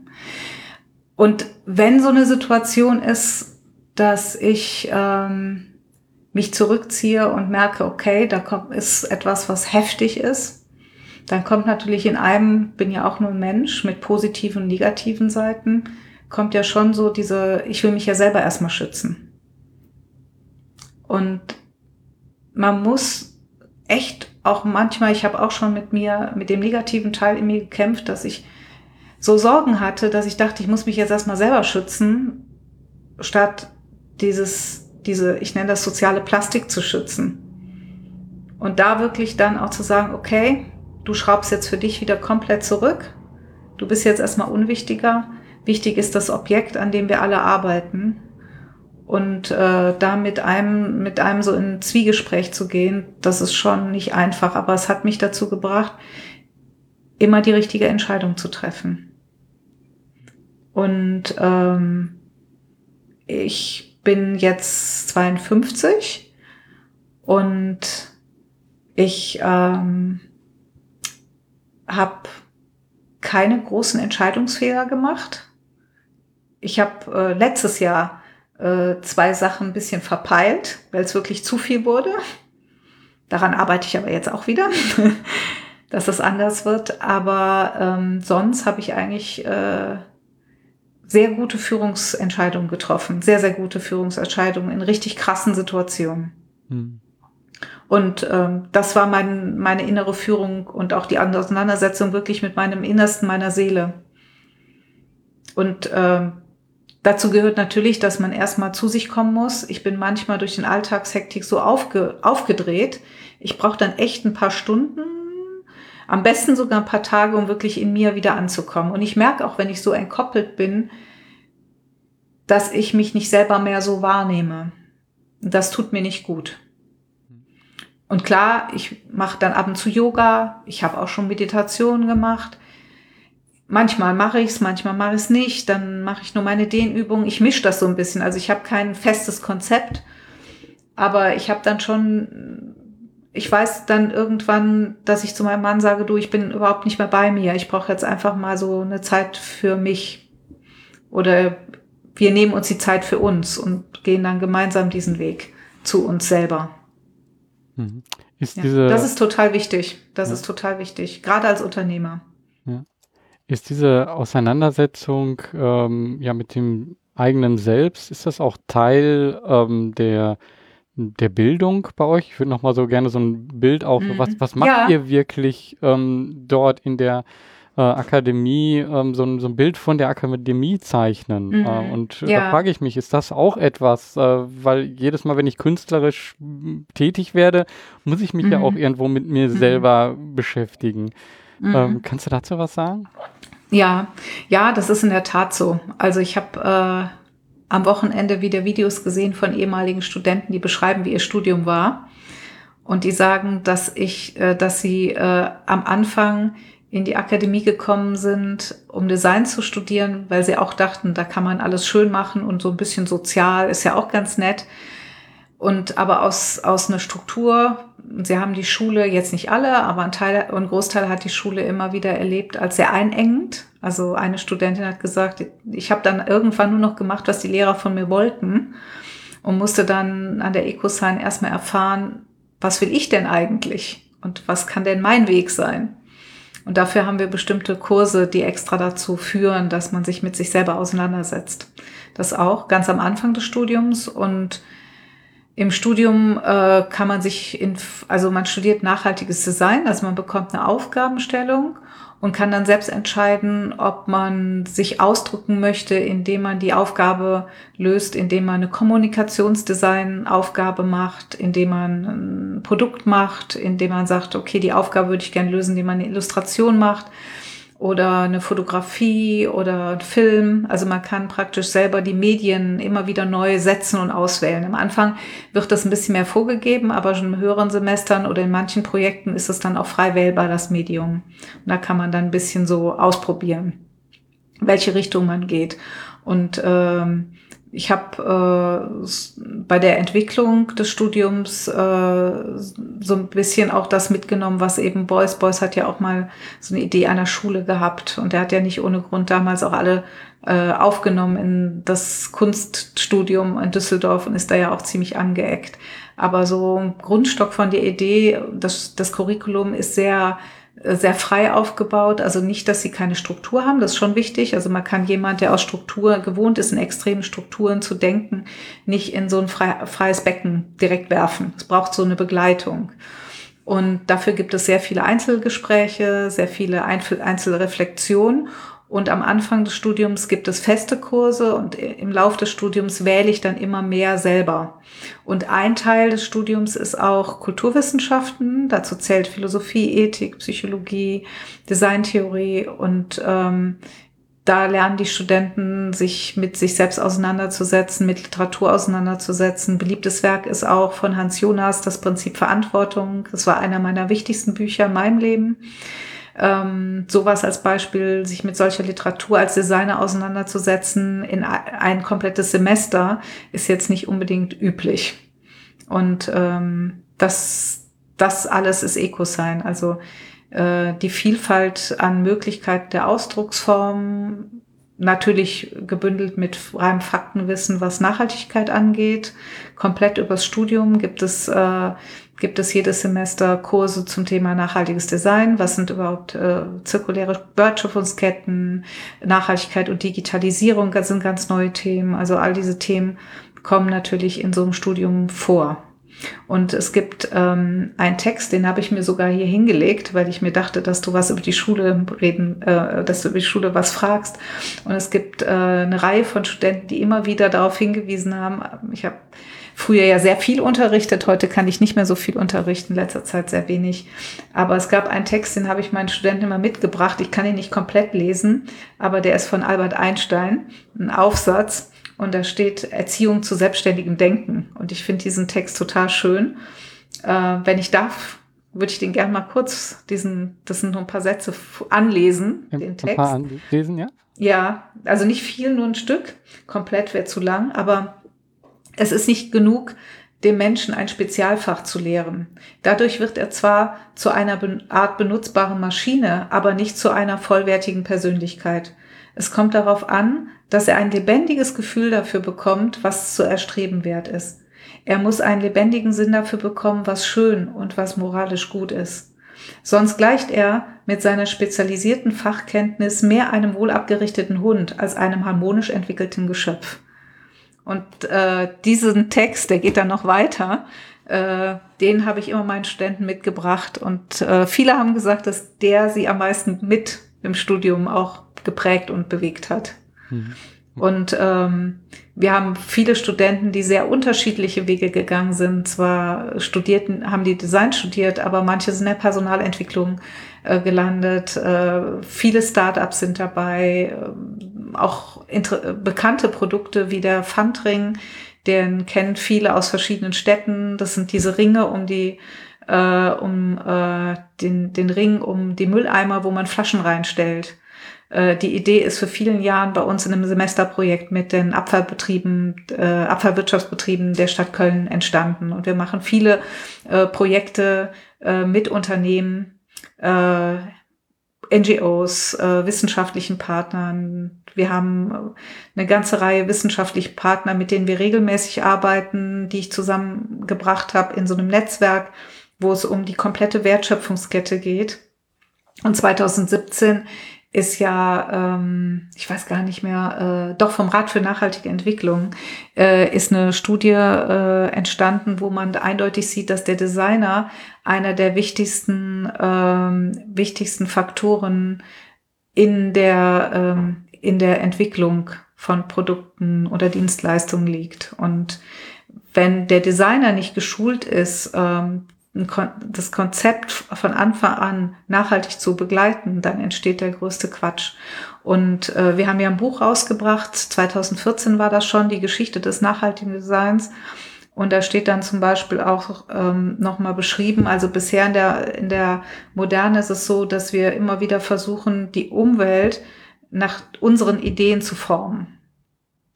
Und wenn so eine Situation ist, dass ich ähm, mich zurückziehe und merke, okay, da kommt, ist etwas, was heftig ist, dann kommt natürlich in einem, bin ja auch nur Mensch mit positiven und negativen Seiten, kommt ja schon so diese, ich will mich ja selber erstmal schützen. Und man muss echt auch manchmal, ich habe auch schon mit mir, mit dem negativen Teil in mir gekämpft, dass ich so Sorgen hatte, dass ich dachte, ich muss mich jetzt erstmal selber schützen, statt dieses, diese, ich nenne das soziale Plastik zu schützen. Und da wirklich dann auch zu sagen, okay, du schraubst jetzt für dich wieder komplett zurück. Du bist jetzt erstmal unwichtiger. Wichtig ist das Objekt, an dem wir alle arbeiten. Und äh, da mit einem, mit einem so in Zwiegespräch zu gehen, das ist schon nicht einfach, aber es hat mich dazu gebracht, immer die richtige Entscheidung zu treffen. Und ähm, ich bin jetzt 52 und ich ähm, habe keine großen Entscheidungsfehler gemacht. Ich habe äh, letztes Jahr äh, zwei Sachen ein bisschen verpeilt, weil es wirklich zu viel wurde. Daran arbeite ich aber jetzt auch wieder, dass es anders wird. Aber ähm, sonst habe ich eigentlich äh, sehr gute Führungsentscheidungen getroffen. Sehr, sehr gute Führungsentscheidungen in richtig krassen Situationen. Hm. Und ähm, das war mein, meine innere Führung und auch die Auseinandersetzung wirklich mit meinem Innersten, meiner Seele. Und ähm, dazu gehört natürlich, dass man erstmal zu sich kommen muss. Ich bin manchmal durch den Alltagshektik so aufge, aufgedreht. Ich brauche dann echt ein paar Stunden, am besten sogar ein paar Tage, um wirklich in mir wieder anzukommen. Und ich merke auch, wenn ich so entkoppelt bin, dass ich mich nicht selber mehr so wahrnehme. Das tut mir nicht gut. Und klar, ich mache dann ab und zu Yoga, ich habe auch schon Meditation gemacht. Manchmal mache ich es, manchmal mache ich es nicht, dann mache ich nur meine Dehnübungen. Ich mische das so ein bisschen. Also ich habe kein festes Konzept, aber ich habe dann schon, ich weiß dann irgendwann, dass ich zu meinem Mann sage, du, ich bin überhaupt nicht mehr bei mir. Ich brauche jetzt einfach mal so eine Zeit für mich. Oder wir nehmen uns die Zeit für uns und gehen dann gemeinsam diesen Weg zu uns selber. Mhm. Ist ja, diese, das ist total wichtig. Das ja. ist total wichtig, gerade als Unternehmer. Ja. Ist diese Auseinandersetzung ähm, ja mit dem eigenen Selbst, ist das auch Teil ähm, der, der Bildung bei euch? Ich würde noch mal so gerne so ein Bild auf, mhm. was, was macht ihr wirklich ähm, dort in der äh, Akademie ähm, so, ein, so ein Bild von der Akademie zeichnen. Mhm. Äh, und ja. da frage ich mich, ist das auch etwas, äh, weil jedes Mal, wenn ich künstlerisch tätig werde, muss ich mich mhm. ja auch irgendwo mit mir mhm. selber beschäftigen. Mhm. Ähm, kannst du dazu was sagen? Ja, ja, das ist in der Tat so. Also ich habe äh, am Wochenende wieder Videos gesehen von ehemaligen Studenten, die beschreiben, wie ihr Studium war. Und die sagen, dass ich, äh, dass sie äh, am Anfang in die Akademie gekommen sind, um Design zu studieren, weil sie auch dachten, da kann man alles schön machen und so ein bisschen sozial ist ja auch ganz nett. Und aber aus, aus einer Struktur, sie haben die Schule jetzt nicht alle, aber ein Teil, ein Großteil hat die Schule immer wieder erlebt als sehr einengend. Also eine Studentin hat gesagt, ich habe dann irgendwann nur noch gemacht, was die Lehrer von mir wollten und musste dann an der EcoSign erstmal erfahren, was will ich denn eigentlich und was kann denn mein Weg sein? Und dafür haben wir bestimmte Kurse, die extra dazu führen, dass man sich mit sich selber auseinandersetzt. Das auch ganz am Anfang des Studiums und im Studium äh, kann man sich in, also man studiert nachhaltiges Design, also man bekommt eine Aufgabenstellung und kann dann selbst entscheiden, ob man sich ausdrücken möchte, indem man die Aufgabe löst, indem man eine Kommunikationsdesign-Aufgabe macht, indem man ein Produkt macht, indem man sagt, okay, die Aufgabe würde ich gerne lösen, indem man eine Illustration macht oder eine Fotografie oder ein Film. Also man kann praktisch selber die Medien immer wieder neu setzen und auswählen. Am Anfang wird das ein bisschen mehr vorgegeben, aber schon in höheren Semestern oder in manchen Projekten ist es dann auch frei wählbar, das Medium. Und da kann man dann ein bisschen so ausprobieren, welche Richtung man geht. Und ähm, ich habe äh, bei der Entwicklung des Studiums äh, so ein bisschen auch das mitgenommen, was eben Beuys, Beuys hat ja auch mal so eine Idee einer Schule gehabt und er hat ja nicht ohne Grund damals auch alle äh, aufgenommen in das Kunststudium in Düsseldorf und ist da ja auch ziemlich angeeckt. Aber so ein Grundstock von der Idee, das, das Curriculum ist sehr sehr frei aufgebaut. Also nicht, dass sie keine Struktur haben, das ist schon wichtig. Also man kann jemand, der aus Struktur gewohnt ist, in extremen Strukturen zu denken, nicht in so ein freies Becken direkt werfen. Es braucht so eine Begleitung. Und dafür gibt es sehr viele Einzelgespräche, sehr viele Einzelreflexionen. Und am Anfang des Studiums gibt es feste Kurse und im Laufe des Studiums wähle ich dann immer mehr selber. Und ein Teil des Studiums ist auch Kulturwissenschaften. Dazu zählt Philosophie, Ethik, Psychologie, Designtheorie und ähm, da lernen die Studenten, sich mit sich selbst auseinanderzusetzen, mit Literatur auseinanderzusetzen. Beliebtes Werk ist auch von Hans Jonas, das Prinzip Verantwortung. Das war einer meiner wichtigsten Bücher in meinem Leben ähm, sowas als Beispiel, sich mit solcher Literatur als Designer auseinanderzusetzen in ein komplettes Semester, ist jetzt nicht unbedingt üblich. Und ähm, das, das alles ist Eco-Sein. Also äh, die Vielfalt an Möglichkeiten der Ausdrucksform, natürlich gebündelt mit reinem Faktenwissen, was Nachhaltigkeit angeht. Komplett übers Studium gibt es äh, gibt es jedes Semester Kurse zum Thema nachhaltiges Design. Was sind überhaupt äh, zirkuläre Wertschöpfungsketten, Nachhaltigkeit und Digitalisierung? Das sind ganz neue Themen. Also all diese Themen kommen natürlich in so einem Studium vor. Und es gibt ähm, einen Text, den habe ich mir sogar hier hingelegt, weil ich mir dachte, dass du was über die Schule reden, äh, dass du über die Schule was fragst. Und es gibt äh, eine Reihe von Studenten, die immer wieder darauf hingewiesen haben. Ich habe früher ja sehr viel unterrichtet. Heute kann ich nicht mehr so viel unterrichten, letzter Zeit sehr wenig. Aber es gab einen Text, den habe ich meinen Studenten immer mitgebracht. Ich kann ihn nicht komplett lesen, aber der ist von Albert Einstein, ein Aufsatz. Und da steht Erziehung zu selbstständigem Denken. Und ich finde diesen Text total schön. Äh, wenn ich darf, würde ich den gerne mal kurz, diesen, das sind nur ein paar Sätze anlesen, den Text. Ein paar anlesen, ja? Ja, also nicht viel, nur ein Stück. Komplett wäre zu lang, aber es ist nicht genug, dem Menschen ein Spezialfach zu lehren. Dadurch wird er zwar zu einer Art benutzbaren Maschine, aber nicht zu einer vollwertigen Persönlichkeit. Es kommt darauf an, dass er ein lebendiges Gefühl dafür bekommt, was zu erstreben wert ist. Er muss einen lebendigen Sinn dafür bekommen, was schön und was moralisch gut ist. Sonst gleicht er mit seiner spezialisierten Fachkenntnis mehr einem wohl abgerichteten Hund als einem harmonisch entwickelten Geschöpf. Und äh, diesen Text, der geht dann noch weiter, äh, den habe ich immer meinen Studenten mitgebracht. Und äh, viele haben gesagt, dass der sie am meisten mit im Studium auch geprägt und bewegt hat. Mhm. Und ähm, wir haben viele Studenten, die sehr unterschiedliche Wege gegangen sind. Zwar studierten, haben die Design studiert, aber manche sind in der Personalentwicklung äh, gelandet. Äh, viele Startups sind dabei. Äh, auch bekannte Produkte wie der Pfandring, den kennen viele aus verschiedenen Städten. Das sind diese Ringe um die äh, um äh, den, den Ring um die Mülleimer, wo man Flaschen reinstellt. Äh, die Idee ist für vielen Jahren bei uns in einem Semesterprojekt mit den Abfallbetrieben, äh, Abfallwirtschaftsbetrieben der Stadt Köln entstanden. Und wir machen viele äh, Projekte äh, mit Unternehmen, äh, NGOs, äh, wissenschaftlichen Partnern. Wir haben äh, eine ganze Reihe wissenschaftlicher Partner, mit denen wir regelmäßig arbeiten, die ich zusammengebracht habe in so einem Netzwerk, wo es um die komplette Wertschöpfungskette geht. Und 2017 ist ja, ähm, ich weiß gar nicht mehr, äh, doch vom Rat für nachhaltige Entwicklung äh, ist eine Studie äh, entstanden, wo man eindeutig sieht, dass der Designer einer der wichtigsten, ähm, wichtigsten Faktoren in der, ähm, in der Entwicklung von Produkten oder Dienstleistungen liegt. Und wenn der Designer nicht geschult ist, ähm, das Konzept von Anfang an nachhaltig zu begleiten, dann entsteht der größte Quatsch. Und äh, wir haben ja ein Buch rausgebracht, 2014 war das schon, die Geschichte des nachhaltigen Designs. Und da steht dann zum Beispiel auch ähm, nochmal beschrieben, also bisher in der, in der Moderne ist es so, dass wir immer wieder versuchen, die Umwelt nach unseren Ideen zu formen.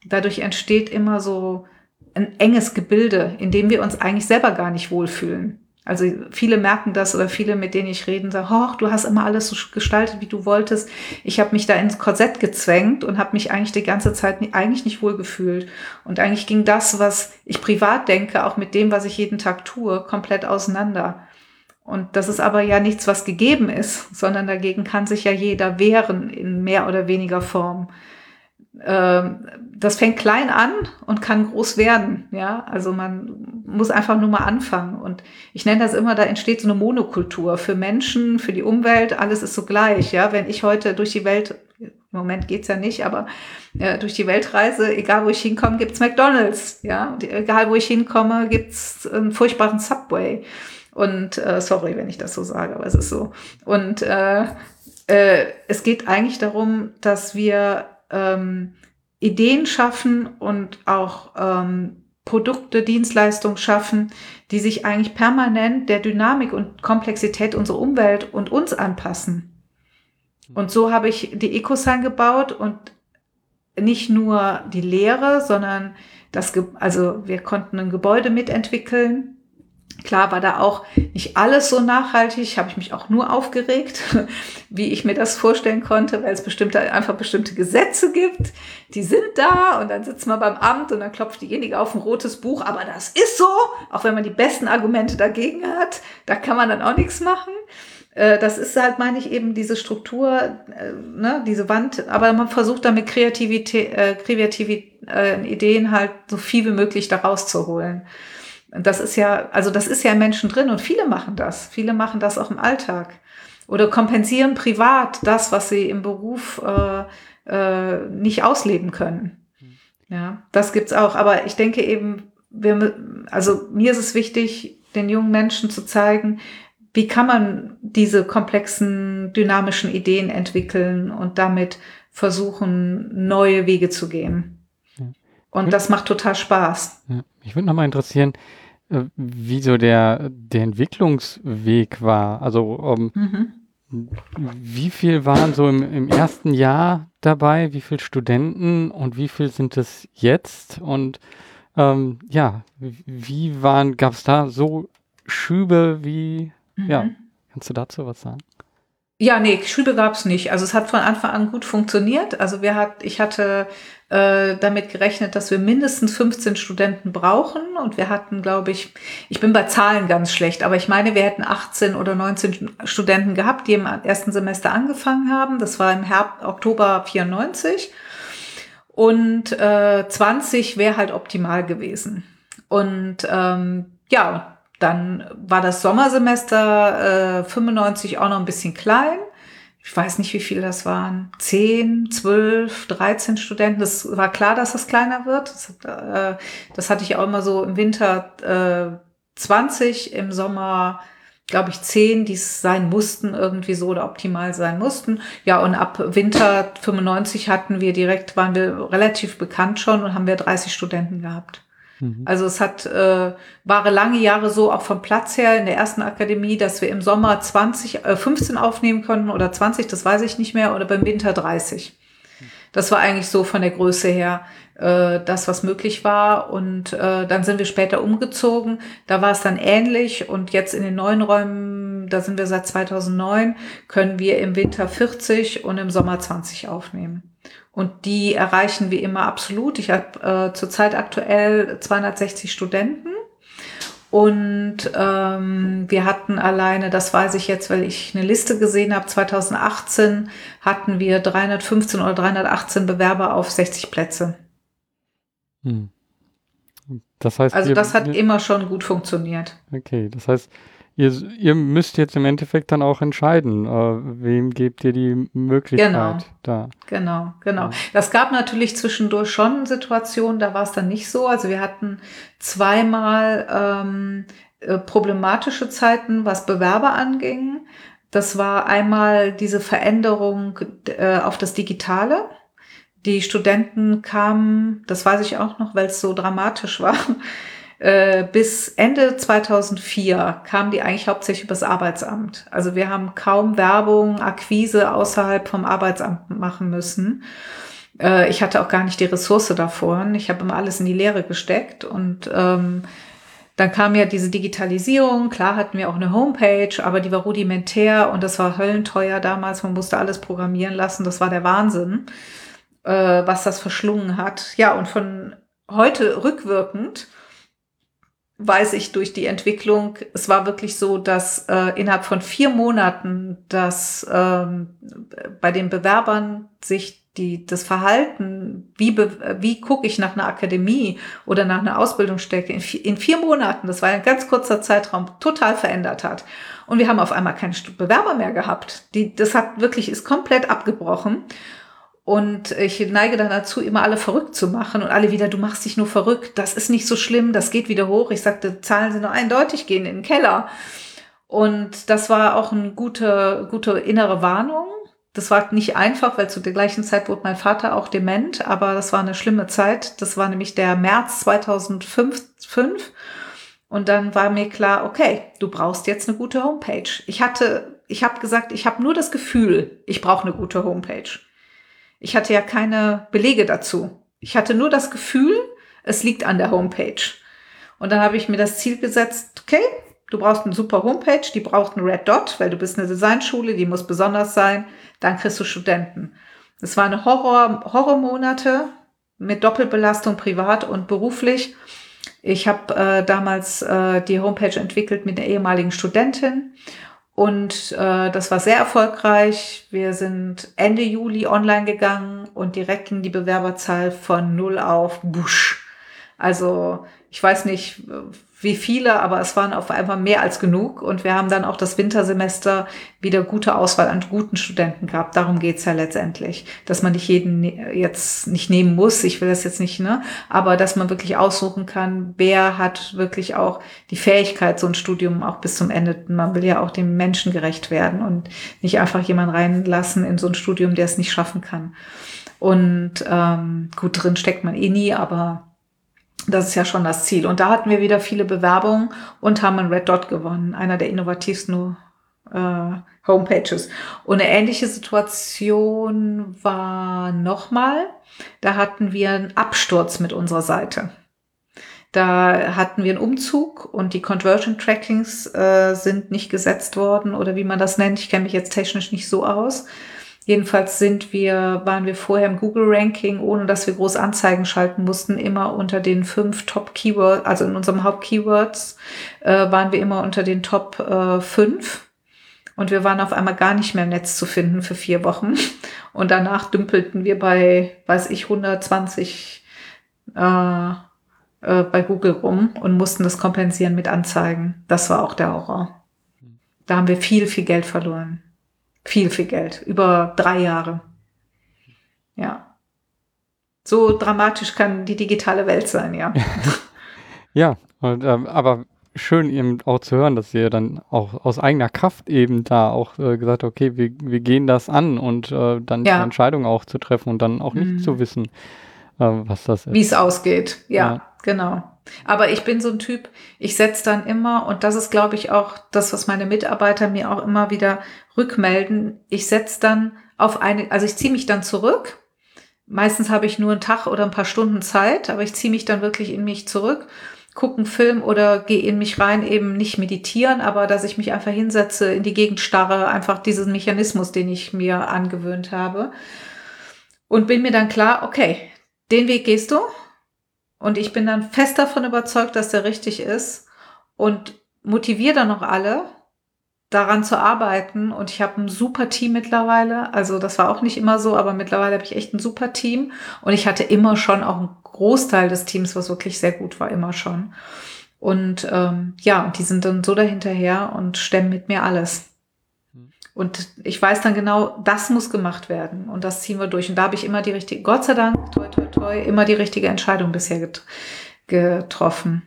Dadurch entsteht immer so ein enges Gebilde, in dem wir uns eigentlich selber gar nicht wohlfühlen. Also viele merken das oder viele, mit denen ich rede, sagen, oh, du hast immer alles so gestaltet, wie du wolltest. Ich habe mich da ins Korsett gezwängt und habe mich eigentlich die ganze Zeit nie, eigentlich nicht wohl gefühlt. Und eigentlich ging das, was ich privat denke, auch mit dem, was ich jeden Tag tue, komplett auseinander. Und das ist aber ja nichts, was gegeben ist, sondern dagegen kann sich ja jeder wehren in mehr oder weniger Form. Ähm, das fängt klein an und kann groß werden. Ja, also man muss einfach nur mal anfangen. Und ich nenne das immer, da entsteht so eine Monokultur für Menschen, für die Umwelt. Alles ist so gleich. Ja, wenn ich heute durch die Welt, im Moment geht's ja nicht, aber ja, durch die Welt reise, egal wo ich hinkomme, gibt's McDonald's. Ja, und egal wo ich hinkomme, gibt's einen furchtbaren Subway. Und äh, sorry, wenn ich das so sage, aber es ist so. Und äh, äh, es geht eigentlich darum, dass wir ähm, Ideen schaffen und auch ähm, Produkte, Dienstleistungen schaffen, die sich eigentlich permanent der Dynamik und Komplexität unserer Umwelt und uns anpassen. Und so habe ich die EcoSign gebaut und nicht nur die Lehre, sondern das, also wir konnten ein Gebäude mitentwickeln, Klar war da auch nicht alles so nachhaltig, habe ich mich auch nur aufgeregt, wie ich mir das vorstellen konnte, weil es bestimmte, einfach bestimmte Gesetze gibt, die sind da und dann sitzt man beim Amt und dann klopft diejenige auf ein rotes Buch, aber das ist so, auch wenn man die besten Argumente dagegen hat, da kann man dann auch nichts machen. Äh, das ist halt, meine ich, eben diese Struktur, äh, ne, diese Wand, aber man versucht damit Kreativität, äh, Kreativität, äh, Ideen halt so viel wie möglich da rauszuholen. Das ist ja, also das ist ja in Menschen drin und viele machen das. Viele machen das auch im Alltag. Oder kompensieren privat das, was sie im Beruf äh, äh, nicht ausleben können. Ja, das gibt's auch. Aber ich denke eben, wir, also mir ist es wichtig, den jungen Menschen zu zeigen, wie kann man diese komplexen, dynamischen Ideen entwickeln und damit versuchen, neue Wege zu gehen. Und das macht total Spaß. Ja. Mich würde nochmal interessieren, wie so der, der Entwicklungsweg war. Also um, ähm, mhm. wie viel waren so im, im ersten Jahr dabei, wie viele Studenten und wie viel sind es jetzt? Und ähm, ja, wie waren, gab es da so Schübe wie, mhm. ja, kannst du dazu was sagen? Ja, nee, Schübe gab es nicht. Also es hat von Anfang an gut funktioniert. Also wir hat, ich hatte äh, damit gerechnet, dass wir mindestens 15 Studenten brauchen. Und wir hatten, glaube ich, ich bin bei Zahlen ganz schlecht, aber ich meine, wir hätten 18 oder 19 Studenten gehabt, die im ersten Semester angefangen haben. Das war im Herbst, Oktober 94. Und äh, 20 wäre halt optimal gewesen. Und ähm, ja, dann war das Sommersemester äh, 95 auch noch ein bisschen klein ich weiß nicht, wie viele das waren, 10, 12, 13 Studenten. Das war klar, dass das kleiner wird. Das, äh, das hatte ich auch immer so im Winter äh, 20, im Sommer glaube ich, 10, die es sein mussten, irgendwie so oder optimal sein mussten. Ja, und ab Winter 95 hatten wir direkt, waren wir relativ bekannt schon und haben wir 30 Studenten gehabt. Mhm. Also es hat, äh, war lange Jahre so, auch vom Platz her in der ersten Akademie, dass wir im Sommer 20, äh, 15 aufnehmen konnten oder 20, das weiß ich nicht mehr, oder beim Winter 30. Das war eigentlich so von der Größe her äh, das, was möglich war. Und äh, dann sind wir später umgezogen. Da war es dann ähnlich. Und jetzt in den neuen Räumen, da sind wir seit 2009, können wir im Winter 40 und im Sommer 20 aufnehmen. Und die erreichen wie immer absolut. Ich habe äh, zurzeit aktuell 260 Studenten. Und ähm, wir hatten alleine, das weiß ich jetzt, weil ich eine Liste gesehen habe, 2018 hatten wir 315 oder 318 Bewerber auf 60 Plätze. Hm. Das heißt, also das hat immer schon gut funktioniert. Okay, das heißt, ihr, ihr müsst jetzt im Endeffekt dann auch entscheiden, äh, wem gebt ihr die Möglichkeit genau. da. Genau, genau. Das gab natürlich zwischendurch schon Situationen, da war es dann nicht so. Also wir hatten zweimal ähm, äh, problematische Zeiten, was Bewerber anging. Das war einmal diese Veränderung äh, auf das Digitale. Die Studenten kamen, das weiß ich auch noch, weil es so dramatisch war, äh, bis Ende 2004 kamen die eigentlich hauptsächlich übers Arbeitsamt. Also wir haben kaum Werbung, Akquise außerhalb vom Arbeitsamt machen müssen. Äh, ich hatte auch gar nicht die Ressource davor. Ich habe immer alles in die Lehre gesteckt und ähm, dann kam ja diese Digitalisierung. Klar hatten wir auch eine Homepage, aber die war rudimentär und das war höllenteuer damals. Man musste alles programmieren lassen. Das war der Wahnsinn, äh, was das verschlungen hat. Ja, und von heute rückwirkend weiß ich durch die Entwicklung, es war wirklich so, dass äh, innerhalb von vier Monaten das ähm, bei den Bewerbern sich die, das Verhalten, wie, wie gucke ich nach einer Akademie oder nach einer Ausbildungsstätte in, in vier Monaten, das war ein ganz kurzer Zeitraum, total verändert hat. Und wir haben auf einmal keine Bewerber mehr gehabt. Die, das hat wirklich, ist komplett abgebrochen. Und ich neige dann dazu, immer alle verrückt zu machen und alle wieder, du machst dich nur verrückt, das ist nicht so schlimm, das geht wieder hoch. Ich sagte, Zahlen sind nur eindeutig, gehen in den Keller. Und das war auch eine gute, gute innere Warnung. Das war nicht einfach, weil zu der gleichen Zeit wurde mein Vater auch dement, aber das war eine schlimme Zeit. Das war nämlich der März 2005. Und dann war mir klar, okay, du brauchst jetzt eine gute Homepage. Ich hatte, ich habe gesagt, ich habe nur das Gefühl, ich brauche eine gute Homepage. Ich hatte ja keine Belege dazu. Ich hatte nur das Gefühl, es liegt an der Homepage. Und dann habe ich mir das Ziel gesetzt, okay, du brauchst eine super Homepage, die braucht einen Red Dot, weil du bist eine Designschule, die muss besonders sein, dann kriegst du Studenten. Das waren Horror, Horrormonate mit Doppelbelastung privat und beruflich. Ich habe äh, damals äh, die Homepage entwickelt mit einer ehemaligen Studentin und äh, das war sehr erfolgreich. Wir sind Ende Juli online gegangen und direkt ging die Bewerberzahl von null auf Busch. Also ich weiß nicht, wie viele, aber es waren auf einmal mehr als genug. Und wir haben dann auch das Wintersemester wieder gute Auswahl an guten Studenten gehabt. Darum geht's ja letztendlich. Dass man nicht jeden ne-, jetzt nicht nehmen muss, ich will das jetzt nicht, ne? Aber dass man wirklich aussuchen kann, wer hat wirklich auch die Fähigkeit, so ein Studium auch bis zum Ende. Man will ja auch dem Menschen gerecht werden und nicht einfach jemanden reinlassen in so ein Studium, der es nicht schaffen kann. Und ähm, gut, drin steckt man eh nie, aber das ist ja schon das Ziel. Und da hatten wir wieder viele Bewerbungen und haben einen Red Dot gewonnen, einer der innovativsten äh, Homepages. Und eine ähnliche Situation war nochmal, da hatten wir einen Absturz mit unserer Seite. Da hatten wir einen Umzug und die Conversion Trackings äh, sind nicht gesetzt worden oder wie man das nennt. Ich kenne mich jetzt technisch nicht so aus. Jedenfalls sind wir, waren wir vorher im Google-Ranking, ohne dass wir groß Anzeigen schalten mussten, immer unter den fünf Top-Keywords, also in unserem Haupt-Keywords äh, waren wir immer unter den Top äh, fünf. Und wir waren auf einmal gar nicht mehr im Netz zu finden für vier Wochen. Und danach dümpelten wir bei, weiß ich, 120 äh, äh, bei Google rum und mussten das kompensieren mit Anzeigen. Das war auch der Horror. Da haben wir viel, viel Geld verloren. Viel, viel Geld. Über drei Jahre. Ja. So dramatisch kann die digitale Welt sein, ja. ja, und, ähm, aber schön eben auch zu hören, dass ihr dann auch aus eigener Kraft eben da auch äh, gesagt habt, okay, wir, wir gehen das an und äh, dann ja. die Entscheidung auch zu treffen und dann auch nicht mhm. zu wissen, äh, was das ist. Wie es ausgeht, ja, ja, genau. Aber ich bin so ein Typ, ich setze dann immer, und das ist, glaube ich, auch das, was meine Mitarbeiter mir auch immer wieder rückmelden, ich setze dann auf eine, also ich ziehe mich dann zurück. Meistens habe ich nur einen Tag oder ein paar Stunden Zeit, aber ich ziehe mich dann wirklich in mich zurück, gucke einen Film oder gehe in mich rein, eben nicht meditieren, aber dass ich mich einfach hinsetze, in die Gegend starre, einfach diesen Mechanismus, den ich mir angewöhnt habe. Und bin mir dann klar, okay, den Weg gehst du. Und ich bin dann fest davon überzeugt, dass der richtig ist und motiviere dann noch alle, daran zu arbeiten. Und ich habe ein super Team mittlerweile. Also das war auch nicht immer so, aber mittlerweile habe ich echt ein super Team. Und ich hatte immer schon auch einen Großteil des Teams, was wirklich sehr gut war, immer schon. Und ähm, ja, und die sind dann so dahinterher und stemmen mit mir alles. Und ich weiß dann genau, das muss gemacht werden und das ziehen wir durch. Und da habe ich immer die richtige, Gott sei Dank, toi, toi, toi, immer die richtige Entscheidung bisher get getroffen.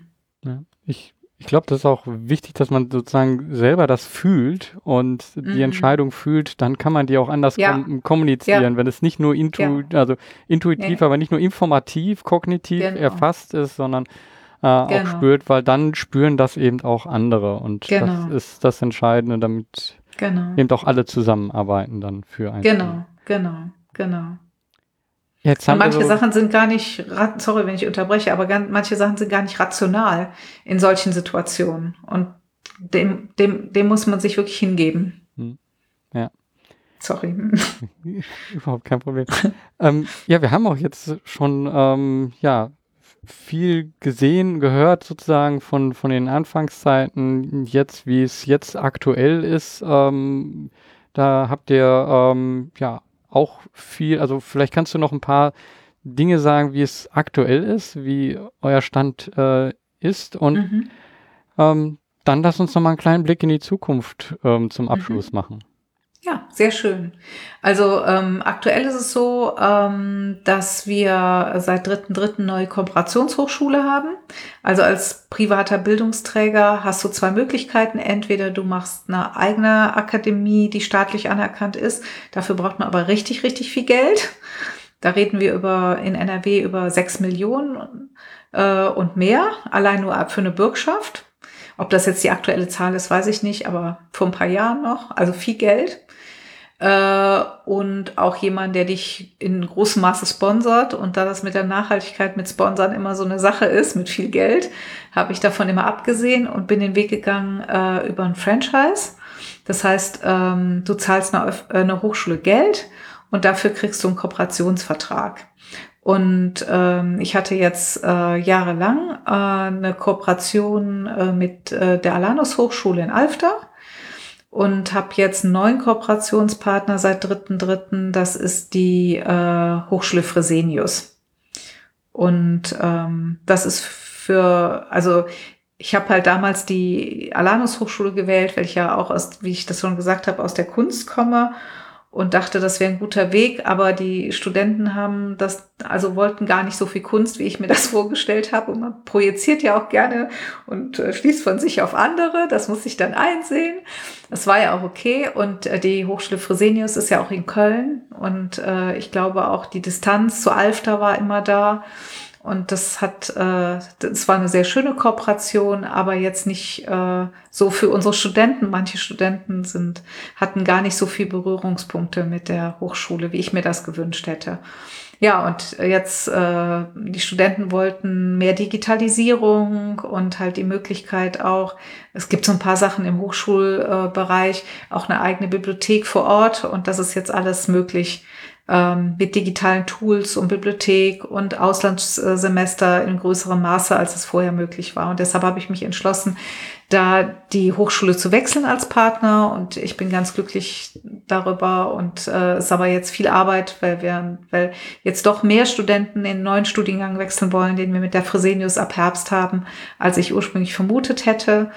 Ja, ich ich glaube, das ist auch wichtig, dass man sozusagen selber das fühlt und mhm. die Entscheidung fühlt, dann kann man die auch anders ja. kom kommunizieren, ja. wenn es nicht nur intu ja. also intuitiv, nee. aber nicht nur informativ, kognitiv genau. erfasst ist, sondern äh, genau. auch spürt, weil dann spüren das eben auch andere und genau. das ist das Entscheidende, damit genau. eben auch alle zusammenarbeiten dann für ein Genau, genau, genau. Jetzt haben manche so Sachen sind gar nicht, sorry, wenn ich unterbreche, aber ganz, manche Sachen sind gar nicht rational in solchen Situationen. Und dem, dem, dem muss man sich wirklich hingeben. Hm. Ja. Sorry. Überhaupt kein Problem. ähm, ja, wir haben auch jetzt schon ähm, ja, viel gesehen, gehört sozusagen von, von den Anfangszeiten, jetzt wie es jetzt aktuell ist. Ähm, da habt ihr ähm, ja auch viel, also vielleicht kannst du noch ein paar Dinge sagen, wie es aktuell ist, wie euer Stand äh, ist und mhm. ähm, dann lass uns noch mal einen kleinen Blick in die Zukunft ähm, zum mhm. Abschluss mhm. machen. Ja, sehr schön. Also ähm, aktuell ist es so, ähm, dass wir seit 3.3. neue Kooperationshochschule haben. Also als privater Bildungsträger hast du zwei Möglichkeiten. Entweder du machst eine eigene Akademie, die staatlich anerkannt ist. Dafür braucht man aber richtig, richtig viel Geld. Da reden wir über in NRW über sechs Millionen äh, und mehr, allein nur für eine Bürgschaft. Ob das jetzt die aktuelle Zahl ist, weiß ich nicht, aber vor ein paar Jahren noch. Also viel Geld äh, und auch jemand, der dich in großem Maße sponsert. Und da das mit der Nachhaltigkeit mit Sponsern immer so eine Sache ist, mit viel Geld, habe ich davon immer abgesehen und bin den Weg gegangen äh, über ein Franchise. Das heißt, ähm, du zahlst eine, äh, eine Hochschule Geld und dafür kriegst du einen Kooperationsvertrag. Und ähm, ich hatte jetzt äh, jahrelang äh, eine Kooperation äh, mit äh, der Alanus Hochschule in Alfter und habe jetzt einen neuen Kooperationspartner seit 3.3. Das ist die äh, Hochschule Fresenius. Und ähm, das ist für, also ich habe halt damals die Alanus Hochschule gewählt, weil ich ja auch aus, wie ich das schon gesagt habe, aus der Kunst komme und dachte, das wäre ein guter Weg, aber die Studenten haben das, also wollten gar nicht so viel Kunst, wie ich mir das vorgestellt habe. Und man projiziert ja auch gerne und äh, schließt von sich auf andere. Das muss ich dann einsehen. Das war ja auch okay. Und äh, die Hochschule Fresenius ist ja auch in Köln. Und äh, ich glaube auch die Distanz zu Alfter war immer da. Und das hat, äh, das war eine sehr schöne Kooperation, aber jetzt nicht äh, so für unsere Studenten. Manche Studenten sind, hatten gar nicht so viel Berührungspunkte mit der Hochschule, wie ich mir das gewünscht hätte. Ja, und jetzt, äh, die Studenten wollten mehr Digitalisierung und halt die Möglichkeit auch, es gibt so ein paar Sachen im Hochschulbereich, auch eine eigene Bibliothek vor Ort und das ist jetzt alles möglich ähm, mit digitalen Tools und Bibliothek und Auslandssemester in größerem Maße, als es vorher möglich war. Und deshalb habe ich mich entschlossen, da die Hochschule zu wechseln als Partner. Und ich bin ganz glücklich darüber. Und äh, es ist aber jetzt viel Arbeit, weil wir, weil jetzt doch mehr Studenten in neuen Studiengang wechseln wollen, den wir mit der Fresenius ab Herbst haben, als ich ursprünglich vermutet hätte.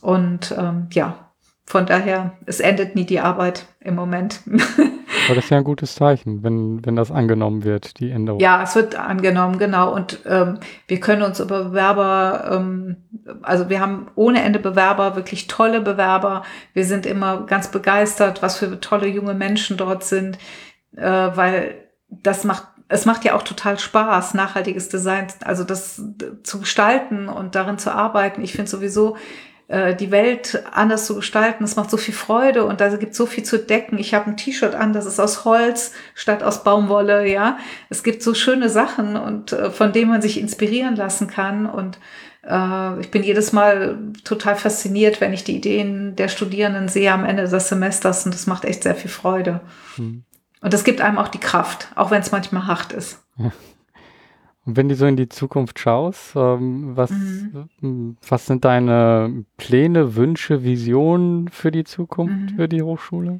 Und ähm, ja, von daher, es endet nie die Arbeit im Moment. Aber das ist ja ein gutes Zeichen, wenn, wenn das angenommen wird, die Änderung. Ja, es wird angenommen, genau. Und ähm, wir können uns über Bewerber, ähm, also wir haben ohne Ende Bewerber, wirklich tolle Bewerber. Wir sind immer ganz begeistert, was für tolle junge Menschen dort sind, äh, weil das macht es macht ja auch total Spaß, nachhaltiges Design, also das zu gestalten und darin zu arbeiten. Ich finde sowieso, die Welt anders zu gestalten, es macht so viel Freude und da gibt so viel zu decken. Ich habe ein T-Shirt an, das ist aus Holz statt aus Baumwolle, ja. Es gibt so schöne Sachen und äh, von denen man sich inspirieren lassen kann und äh, ich bin jedes Mal total fasziniert, wenn ich die Ideen der Studierenden sehe am Ende des Semesters und das macht echt sehr viel Freude. Hm. Und das gibt einem auch die Kraft, auch wenn es manchmal hart ist. Ja. Und wenn du so in die Zukunft schaust, ähm, was, mhm. was sind deine Pläne, Wünsche, Visionen für die Zukunft, mhm. für die Hochschule?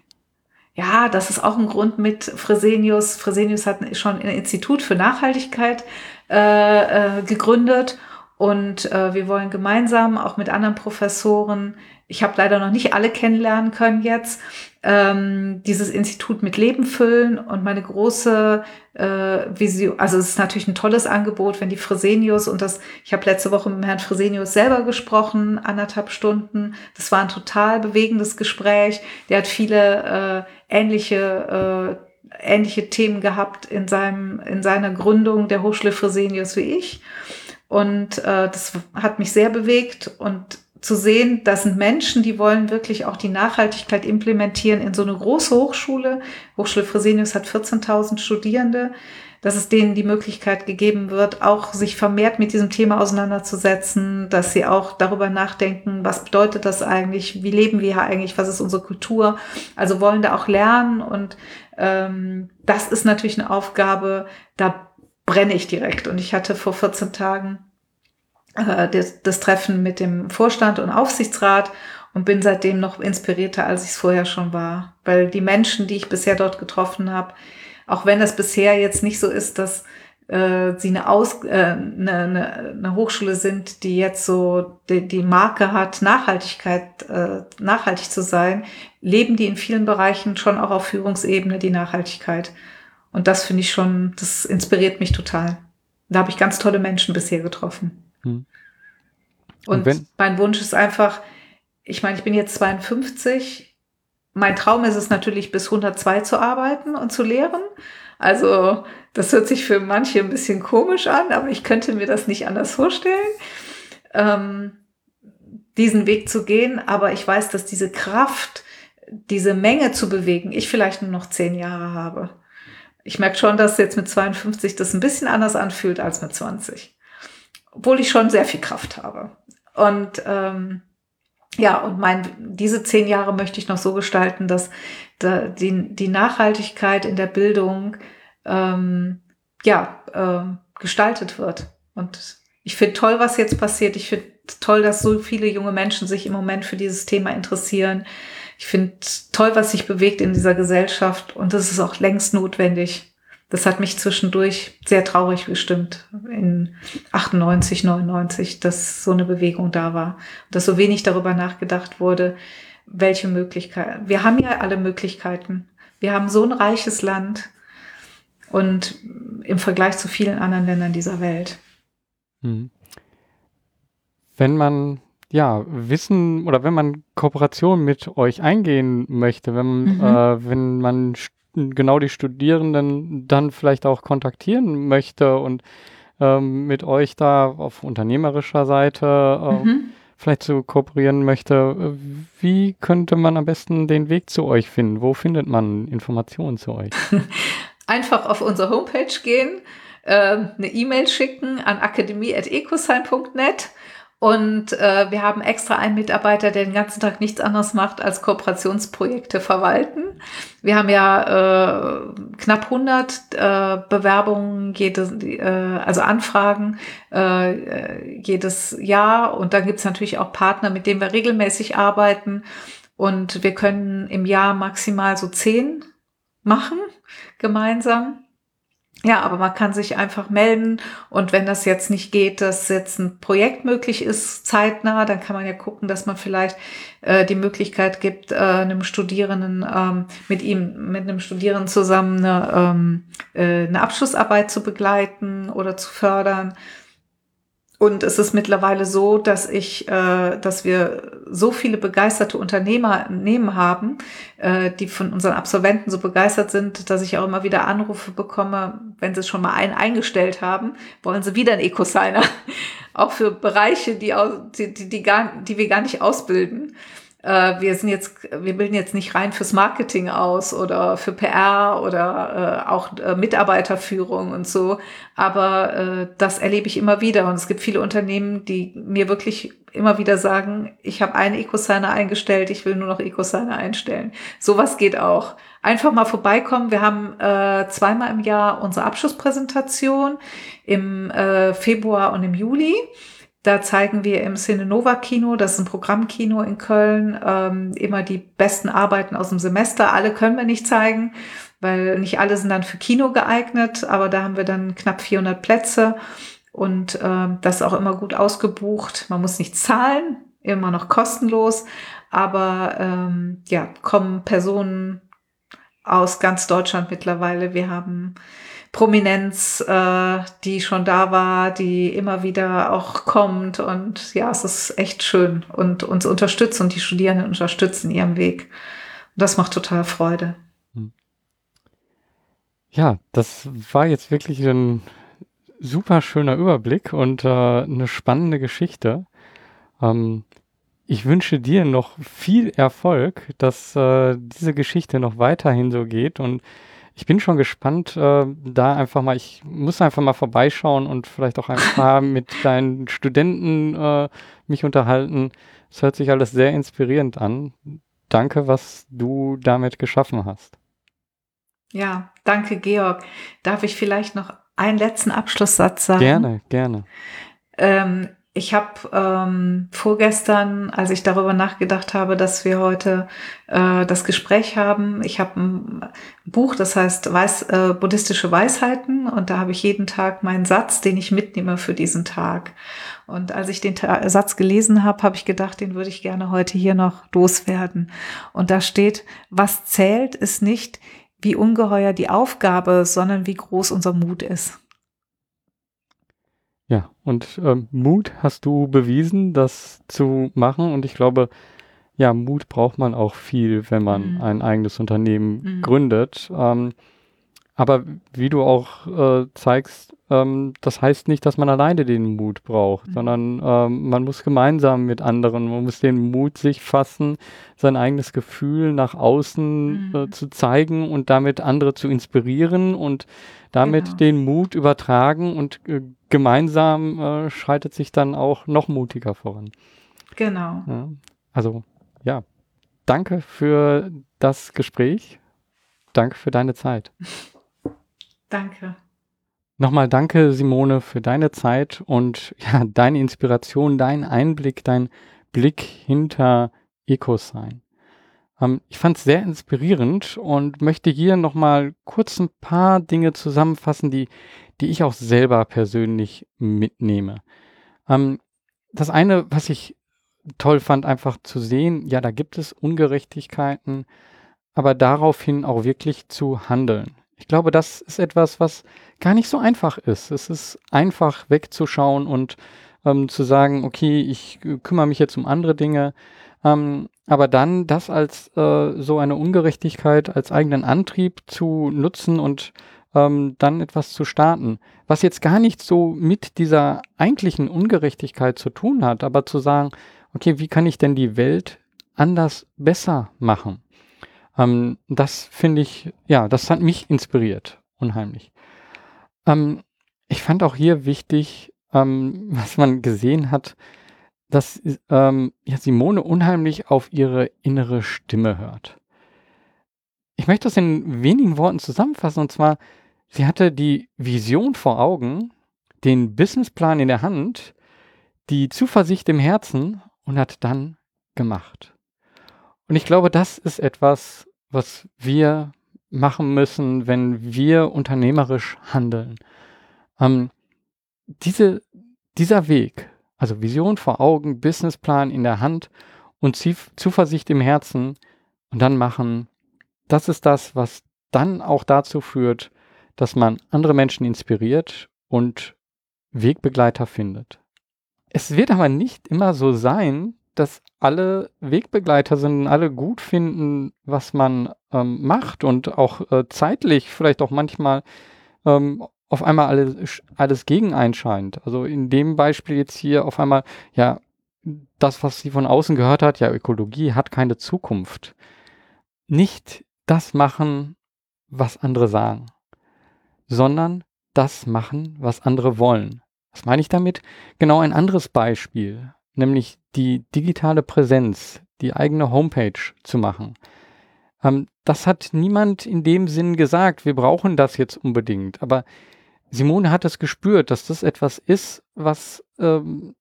Ja, das ist auch ein Grund mit Fresenius. Fresenius hat schon ein Institut für Nachhaltigkeit äh, äh, gegründet und äh, wir wollen gemeinsam auch mit anderen Professoren, ich habe leider noch nicht alle kennenlernen können jetzt, ähm, dieses Institut mit Leben füllen und meine große äh, Vision, also es ist natürlich ein tolles Angebot, wenn die Fresenius und das, ich habe letzte Woche mit Herrn Fresenius selber gesprochen, anderthalb Stunden. Das war ein total bewegendes Gespräch. Der hat viele äh, ähnliche äh, ähnliche Themen gehabt in seinem in seiner Gründung der Hochschule Fresenius wie ich. Und äh, das hat mich sehr bewegt und zu sehen, das sind Menschen, die wollen wirklich auch die Nachhaltigkeit implementieren in so eine große Hochschule. Hochschule Fresenius hat 14.000 Studierende, dass es denen die Möglichkeit gegeben wird, auch sich vermehrt mit diesem Thema auseinanderzusetzen, dass sie auch darüber nachdenken, was bedeutet das eigentlich, wie leben wir hier eigentlich, was ist unsere Kultur. Also wollen da auch lernen und ähm, das ist natürlich eine Aufgabe, da brenne ich direkt. Und ich hatte vor 14 Tagen äh, das, das Treffen mit dem Vorstand und Aufsichtsrat und bin seitdem noch inspirierter, als ich es vorher schon war. Weil die Menschen, die ich bisher dort getroffen habe, auch wenn es bisher jetzt nicht so ist, dass äh, sie eine, Aus, äh, eine, eine, eine Hochschule sind, die jetzt so die, die Marke hat, Nachhaltigkeit, äh, nachhaltig zu sein, leben die in vielen Bereichen schon auch auf Führungsebene die Nachhaltigkeit. Und das finde ich schon, das inspiriert mich total. Da habe ich ganz tolle Menschen bisher getroffen. Hm. Und, Und mein Wunsch ist einfach, ich meine, ich bin jetzt 52. Mein Traum ist es natürlich, bis 102 zu arbeiten und zu lehren. Also, das hört sich für manche ein bisschen komisch an, aber ich könnte mir das nicht anders vorstellen, ähm, diesen Weg zu gehen. Aber ich weiß, dass diese Kraft, diese Menge zu bewegen, ich vielleicht nur noch zehn Jahre habe ich merke schon, dass jetzt mit 52 das ein bisschen anders anfühlt als mit 20. Obwohl ich schon sehr viel Kraft habe. Und ähm, ja, und mein, diese zehn Jahre möchte ich noch so gestalten, dass da die, die Nachhaltigkeit in der Bildung ähm, ja, äh, gestaltet wird. Und ich finde toll, was jetzt passiert. Ich finde toll, dass so viele junge Menschen sich im Moment für dieses Thema interessieren. Ich finde toll, was sich bewegt in dieser Gesellschaft und das ist auch längst notwendig. Das hat mich zwischendurch sehr traurig gestimmt in 98, 99, dass so eine Bewegung da war, dass so wenig darüber nachgedacht wurde, welche Möglichkeiten. Wir haben ja alle Möglichkeiten. Wir haben so ein reiches Land und im Vergleich zu vielen anderen Ländern dieser Welt. Hm. Wenn man ja, Wissen oder wenn man Kooperation mit euch eingehen möchte, wenn, mhm. äh, wenn man genau die Studierenden dann vielleicht auch kontaktieren möchte und ähm, mit euch da auf unternehmerischer Seite äh, mhm. vielleicht zu kooperieren möchte, wie könnte man am besten den Weg zu euch finden? Wo findet man Informationen zu euch? Einfach auf unsere Homepage gehen, äh, eine E-Mail schicken an akademie.ecosign.net und äh, wir haben extra einen Mitarbeiter, der den ganzen Tag nichts anderes macht, als Kooperationsprojekte verwalten. Wir haben ja äh, knapp 100 äh, Bewerbungen, jedes, äh, also Anfragen äh, jedes Jahr. Und dann gibt's natürlich auch Partner, mit denen wir regelmäßig arbeiten. Und wir können im Jahr maximal so zehn machen gemeinsam. Ja, aber man kann sich einfach melden und wenn das jetzt nicht geht, dass jetzt ein Projekt möglich ist, zeitnah, dann kann man ja gucken, dass man vielleicht äh, die Möglichkeit gibt, äh, einem Studierenden ähm, mit ihm, mit einem Studierenden zusammen eine, ähm, äh, eine Abschlussarbeit zu begleiten oder zu fördern. Und es ist mittlerweile so, dass ich, äh, dass wir so viele begeisterte Unternehmer haben, äh, die von unseren Absolventen so begeistert sind, dass ich auch immer wieder Anrufe bekomme, wenn sie schon mal einen eingestellt haben, wollen sie wieder einen Ecosigner. auch für Bereiche, die, die, die, die, gar, die wir gar nicht ausbilden wir sind jetzt, wir bilden jetzt nicht rein fürs Marketing aus oder für PR oder äh, auch äh, Mitarbeiterführung und so. Aber äh, das erlebe ich immer wieder. Und es gibt viele Unternehmen, die mir wirklich immer wieder sagen, ich habe einen Ecosigner eingestellt, ich will nur noch Ecosigner einstellen. Sowas geht auch. Einfach mal vorbeikommen. Wir haben äh, zweimal im Jahr unsere Abschlusspräsentation im äh, Februar und im Juli. Da zeigen wir im Cinenova Kino, das ist ein Programmkino in Köln, ähm, immer die besten Arbeiten aus dem Semester. Alle können wir nicht zeigen, weil nicht alle sind dann für Kino geeignet, aber da haben wir dann knapp 400 Plätze und ähm, das ist auch immer gut ausgebucht. Man muss nicht zahlen, immer noch kostenlos, aber ähm, ja, kommen Personen aus ganz Deutschland mittlerweile. Wir haben Prominenz, äh, die schon da war, die immer wieder auch kommt. Und ja, es ist echt schön und uns unterstützt und die Studierenden unterstützen ihrem Weg. Und das macht total Freude. Hm. Ja, das war jetzt wirklich ein super schöner Überblick und äh, eine spannende Geschichte. Ähm, ich wünsche dir noch viel Erfolg, dass äh, diese Geschichte noch weiterhin so geht und ich bin schon gespannt, äh, da einfach mal, ich muss einfach mal vorbeischauen und vielleicht auch ein paar mit deinen Studenten äh, mich unterhalten. Es hört sich alles sehr inspirierend an. Danke, was du damit geschaffen hast. Ja, danke, Georg. Darf ich vielleicht noch einen letzten Abschlusssatz sagen? Gerne, gerne. Ähm, ich habe ähm, vorgestern, als ich darüber nachgedacht habe, dass wir heute äh, das Gespräch haben, ich habe ein Buch, das heißt Weiß, äh, Buddhistische Weisheiten und da habe ich jeden Tag meinen Satz, den ich mitnehme für diesen Tag. Und als ich den Ta Satz gelesen habe, habe ich gedacht, den würde ich gerne heute hier noch loswerden. Und da steht, was zählt, ist nicht, wie ungeheuer die Aufgabe, sondern wie groß unser Mut ist. Ja, und ähm, Mut hast du bewiesen, das zu machen. Und ich glaube, ja, Mut braucht man auch viel, wenn man mhm. ein eigenes Unternehmen mhm. gründet. Ähm, aber wie du auch äh, zeigst, ähm, das heißt nicht, dass man alleine den Mut braucht, mhm. sondern ähm, man muss gemeinsam mit anderen, man muss den Mut sich fassen, sein eigenes Gefühl nach außen äh, mhm. zu zeigen und damit andere zu inspirieren und damit genau. den Mut übertragen und äh, gemeinsam äh, schreitet sich dann auch noch mutiger voran. Genau. Ja, also ja, danke für das Gespräch. Danke für deine Zeit. Danke. Nochmal danke, Simone, für deine Zeit und ja, deine Inspiration, dein Einblick, dein Blick hinter EcoSign. Ähm, ich fand es sehr inspirierend und möchte hier nochmal kurz ein paar Dinge zusammenfassen, die, die ich auch selber persönlich mitnehme. Ähm, das eine, was ich toll fand, einfach zu sehen, ja, da gibt es Ungerechtigkeiten, aber daraufhin auch wirklich zu handeln. Ich glaube, das ist etwas, was gar nicht so einfach ist. Es ist einfach wegzuschauen und ähm, zu sagen, okay, ich kümmere mich jetzt um andere Dinge, ähm, aber dann das als äh, so eine Ungerechtigkeit, als eigenen Antrieb zu nutzen und ähm, dann etwas zu starten, was jetzt gar nicht so mit dieser eigentlichen Ungerechtigkeit zu tun hat, aber zu sagen, okay, wie kann ich denn die Welt anders besser machen? Ähm, das finde ich, ja, das hat mich inspiriert, unheimlich. Ähm, ich fand auch hier wichtig, ähm, was man gesehen hat, dass ähm, ja, Simone unheimlich auf ihre innere Stimme hört. Ich möchte das in wenigen Worten zusammenfassen und zwar, sie hatte die Vision vor Augen, den Businessplan in der Hand, die Zuversicht im Herzen und hat dann gemacht. Und ich glaube, das ist etwas, was wir machen müssen, wenn wir unternehmerisch handeln. Ähm, diese, dieser Weg, also Vision vor Augen, Businessplan in der Hand und Zuversicht im Herzen und dann machen. Das ist das, was dann auch dazu führt, dass man andere Menschen inspiriert und Wegbegleiter findet. es wird aber nicht immer so sein, dass alle Wegbegleiter sind, alle gut finden, was man ähm, macht und auch äh, zeitlich vielleicht auch manchmal ähm, auf einmal alles, alles gegen einscheint. Also in dem Beispiel jetzt hier auf einmal, ja, das, was sie von außen gehört hat, ja, Ökologie hat keine Zukunft. Nicht das machen, was andere sagen, sondern das machen, was andere wollen. Was meine ich damit? Genau ein anderes Beispiel, nämlich die digitale Präsenz, die eigene Homepage zu machen. Ähm, das hat niemand in dem Sinn gesagt, wir brauchen das jetzt unbedingt. Aber Simone hat es gespürt, dass das etwas ist, was ähm,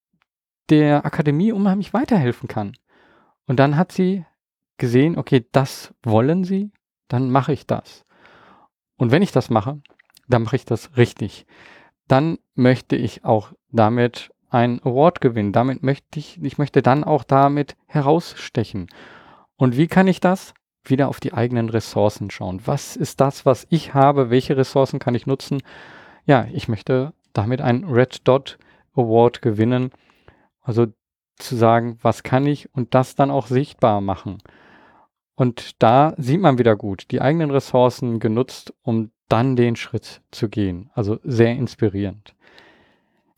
der Akademie unheimlich weiterhelfen kann. Und dann hat sie gesehen, okay, das wollen sie, dann mache ich das. Und wenn ich das mache, dann mache ich das richtig. Dann möchte ich auch damit ein Award gewinnen. Damit möchte ich, ich möchte dann auch damit herausstechen. Und wie kann ich das? Wieder auf die eigenen Ressourcen schauen. Was ist das, was ich habe? Welche Ressourcen kann ich nutzen? Ja, ich möchte damit einen Red Dot Award gewinnen. Also zu sagen, was kann ich und das dann auch sichtbar machen. Und da sieht man wieder gut, die eigenen Ressourcen genutzt, um dann den Schritt zu gehen. Also sehr inspirierend.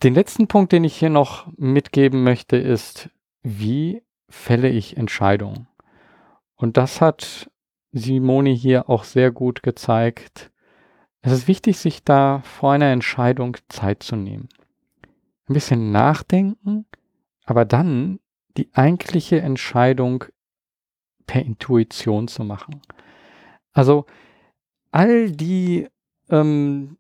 Den letzten Punkt, den ich hier noch mitgeben möchte, ist, wie fälle ich Entscheidungen? Und das hat Simone hier auch sehr gut gezeigt, es ist wichtig, sich da vor einer Entscheidung Zeit zu nehmen. Ein bisschen nachdenken, aber dann die eigentliche Entscheidung per Intuition zu machen. Also all die, ähm,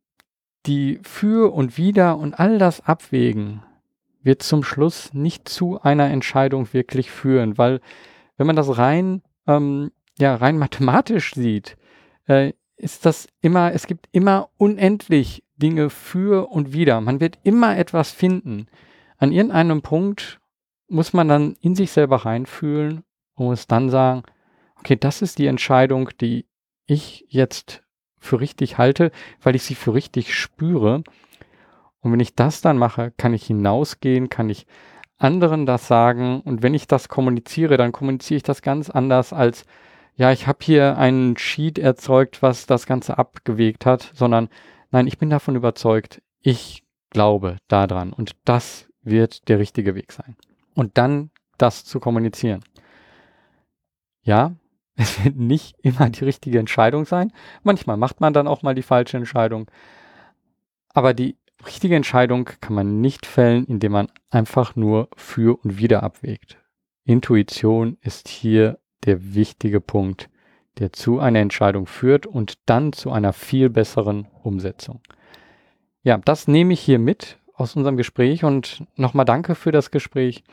die für und wider und all das Abwägen wird zum Schluss nicht zu einer Entscheidung wirklich führen, weil wenn man das rein, ähm, ja, rein mathematisch sieht, äh, ist das immer, es gibt immer unendlich Dinge für und wider. Man wird immer etwas finden. An irgendeinem Punkt muss man dann in sich selber reinfühlen und muss dann sagen, okay, das ist die Entscheidung, die ich jetzt für richtig halte, weil ich sie für richtig spüre. Und wenn ich das dann mache, kann ich hinausgehen, kann ich anderen das sagen. Und wenn ich das kommuniziere, dann kommuniziere ich das ganz anders als ja, ich habe hier einen Sheet erzeugt, was das Ganze abgewegt hat, sondern nein, ich bin davon überzeugt, ich glaube daran und das wird der richtige Weg sein. Und dann das zu kommunizieren. Ja, es wird nicht immer die richtige Entscheidung sein. Manchmal macht man dann auch mal die falsche Entscheidung. Aber die richtige Entscheidung kann man nicht fällen, indem man einfach nur für und wieder abwägt. Intuition ist hier der wichtige Punkt, der zu einer Entscheidung führt und dann zu einer viel besseren Umsetzung. Ja, das nehme ich hier mit aus unserem Gespräch und nochmal danke für das Gespräch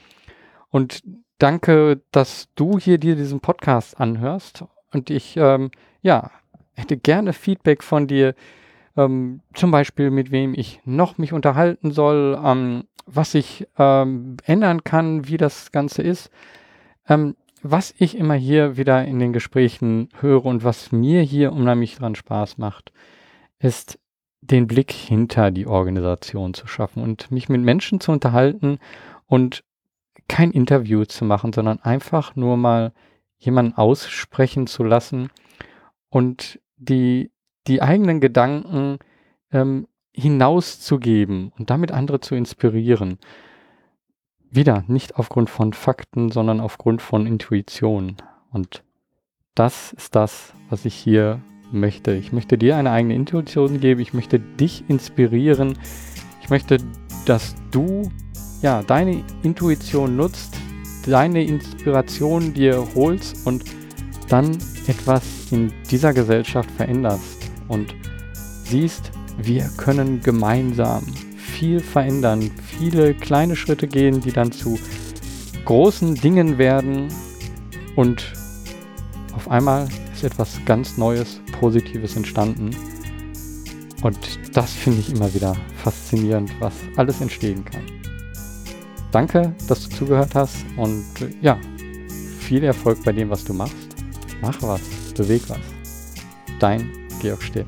und danke, dass du hier dir diesen Podcast anhörst und ich, ähm, ja, hätte gerne Feedback von dir, ähm, zum Beispiel mit wem ich noch mich unterhalten soll, ähm, was ich ähm, ändern kann, wie das Ganze ist. Ähm, was ich immer hier wieder in den Gesprächen höre und was mir hier unheimlich dran Spaß macht, ist den Blick hinter die Organisation zu schaffen und mich mit Menschen zu unterhalten und kein Interview zu machen, sondern einfach nur mal jemanden aussprechen zu lassen und die, die eigenen Gedanken ähm, hinauszugeben und damit andere zu inspirieren wieder nicht aufgrund von Fakten, sondern aufgrund von Intuition. Und das ist das, was ich hier möchte. Ich möchte dir eine eigene Intuition geben. Ich möchte dich inspirieren. Ich möchte, dass du ja deine Intuition nutzt, deine Inspiration dir holst und dann etwas in dieser Gesellschaft veränderst und siehst, wir können gemeinsam viel verändern, viele kleine Schritte gehen, die dann zu großen Dingen werden und auf einmal ist etwas ganz Neues, Positives entstanden. Und das finde ich immer wieder faszinierend, was alles entstehen kann. Danke, dass du zugehört hast und ja, viel Erfolg bei dem, was du machst. Mach was, beweg was. Dein Georg Stipp.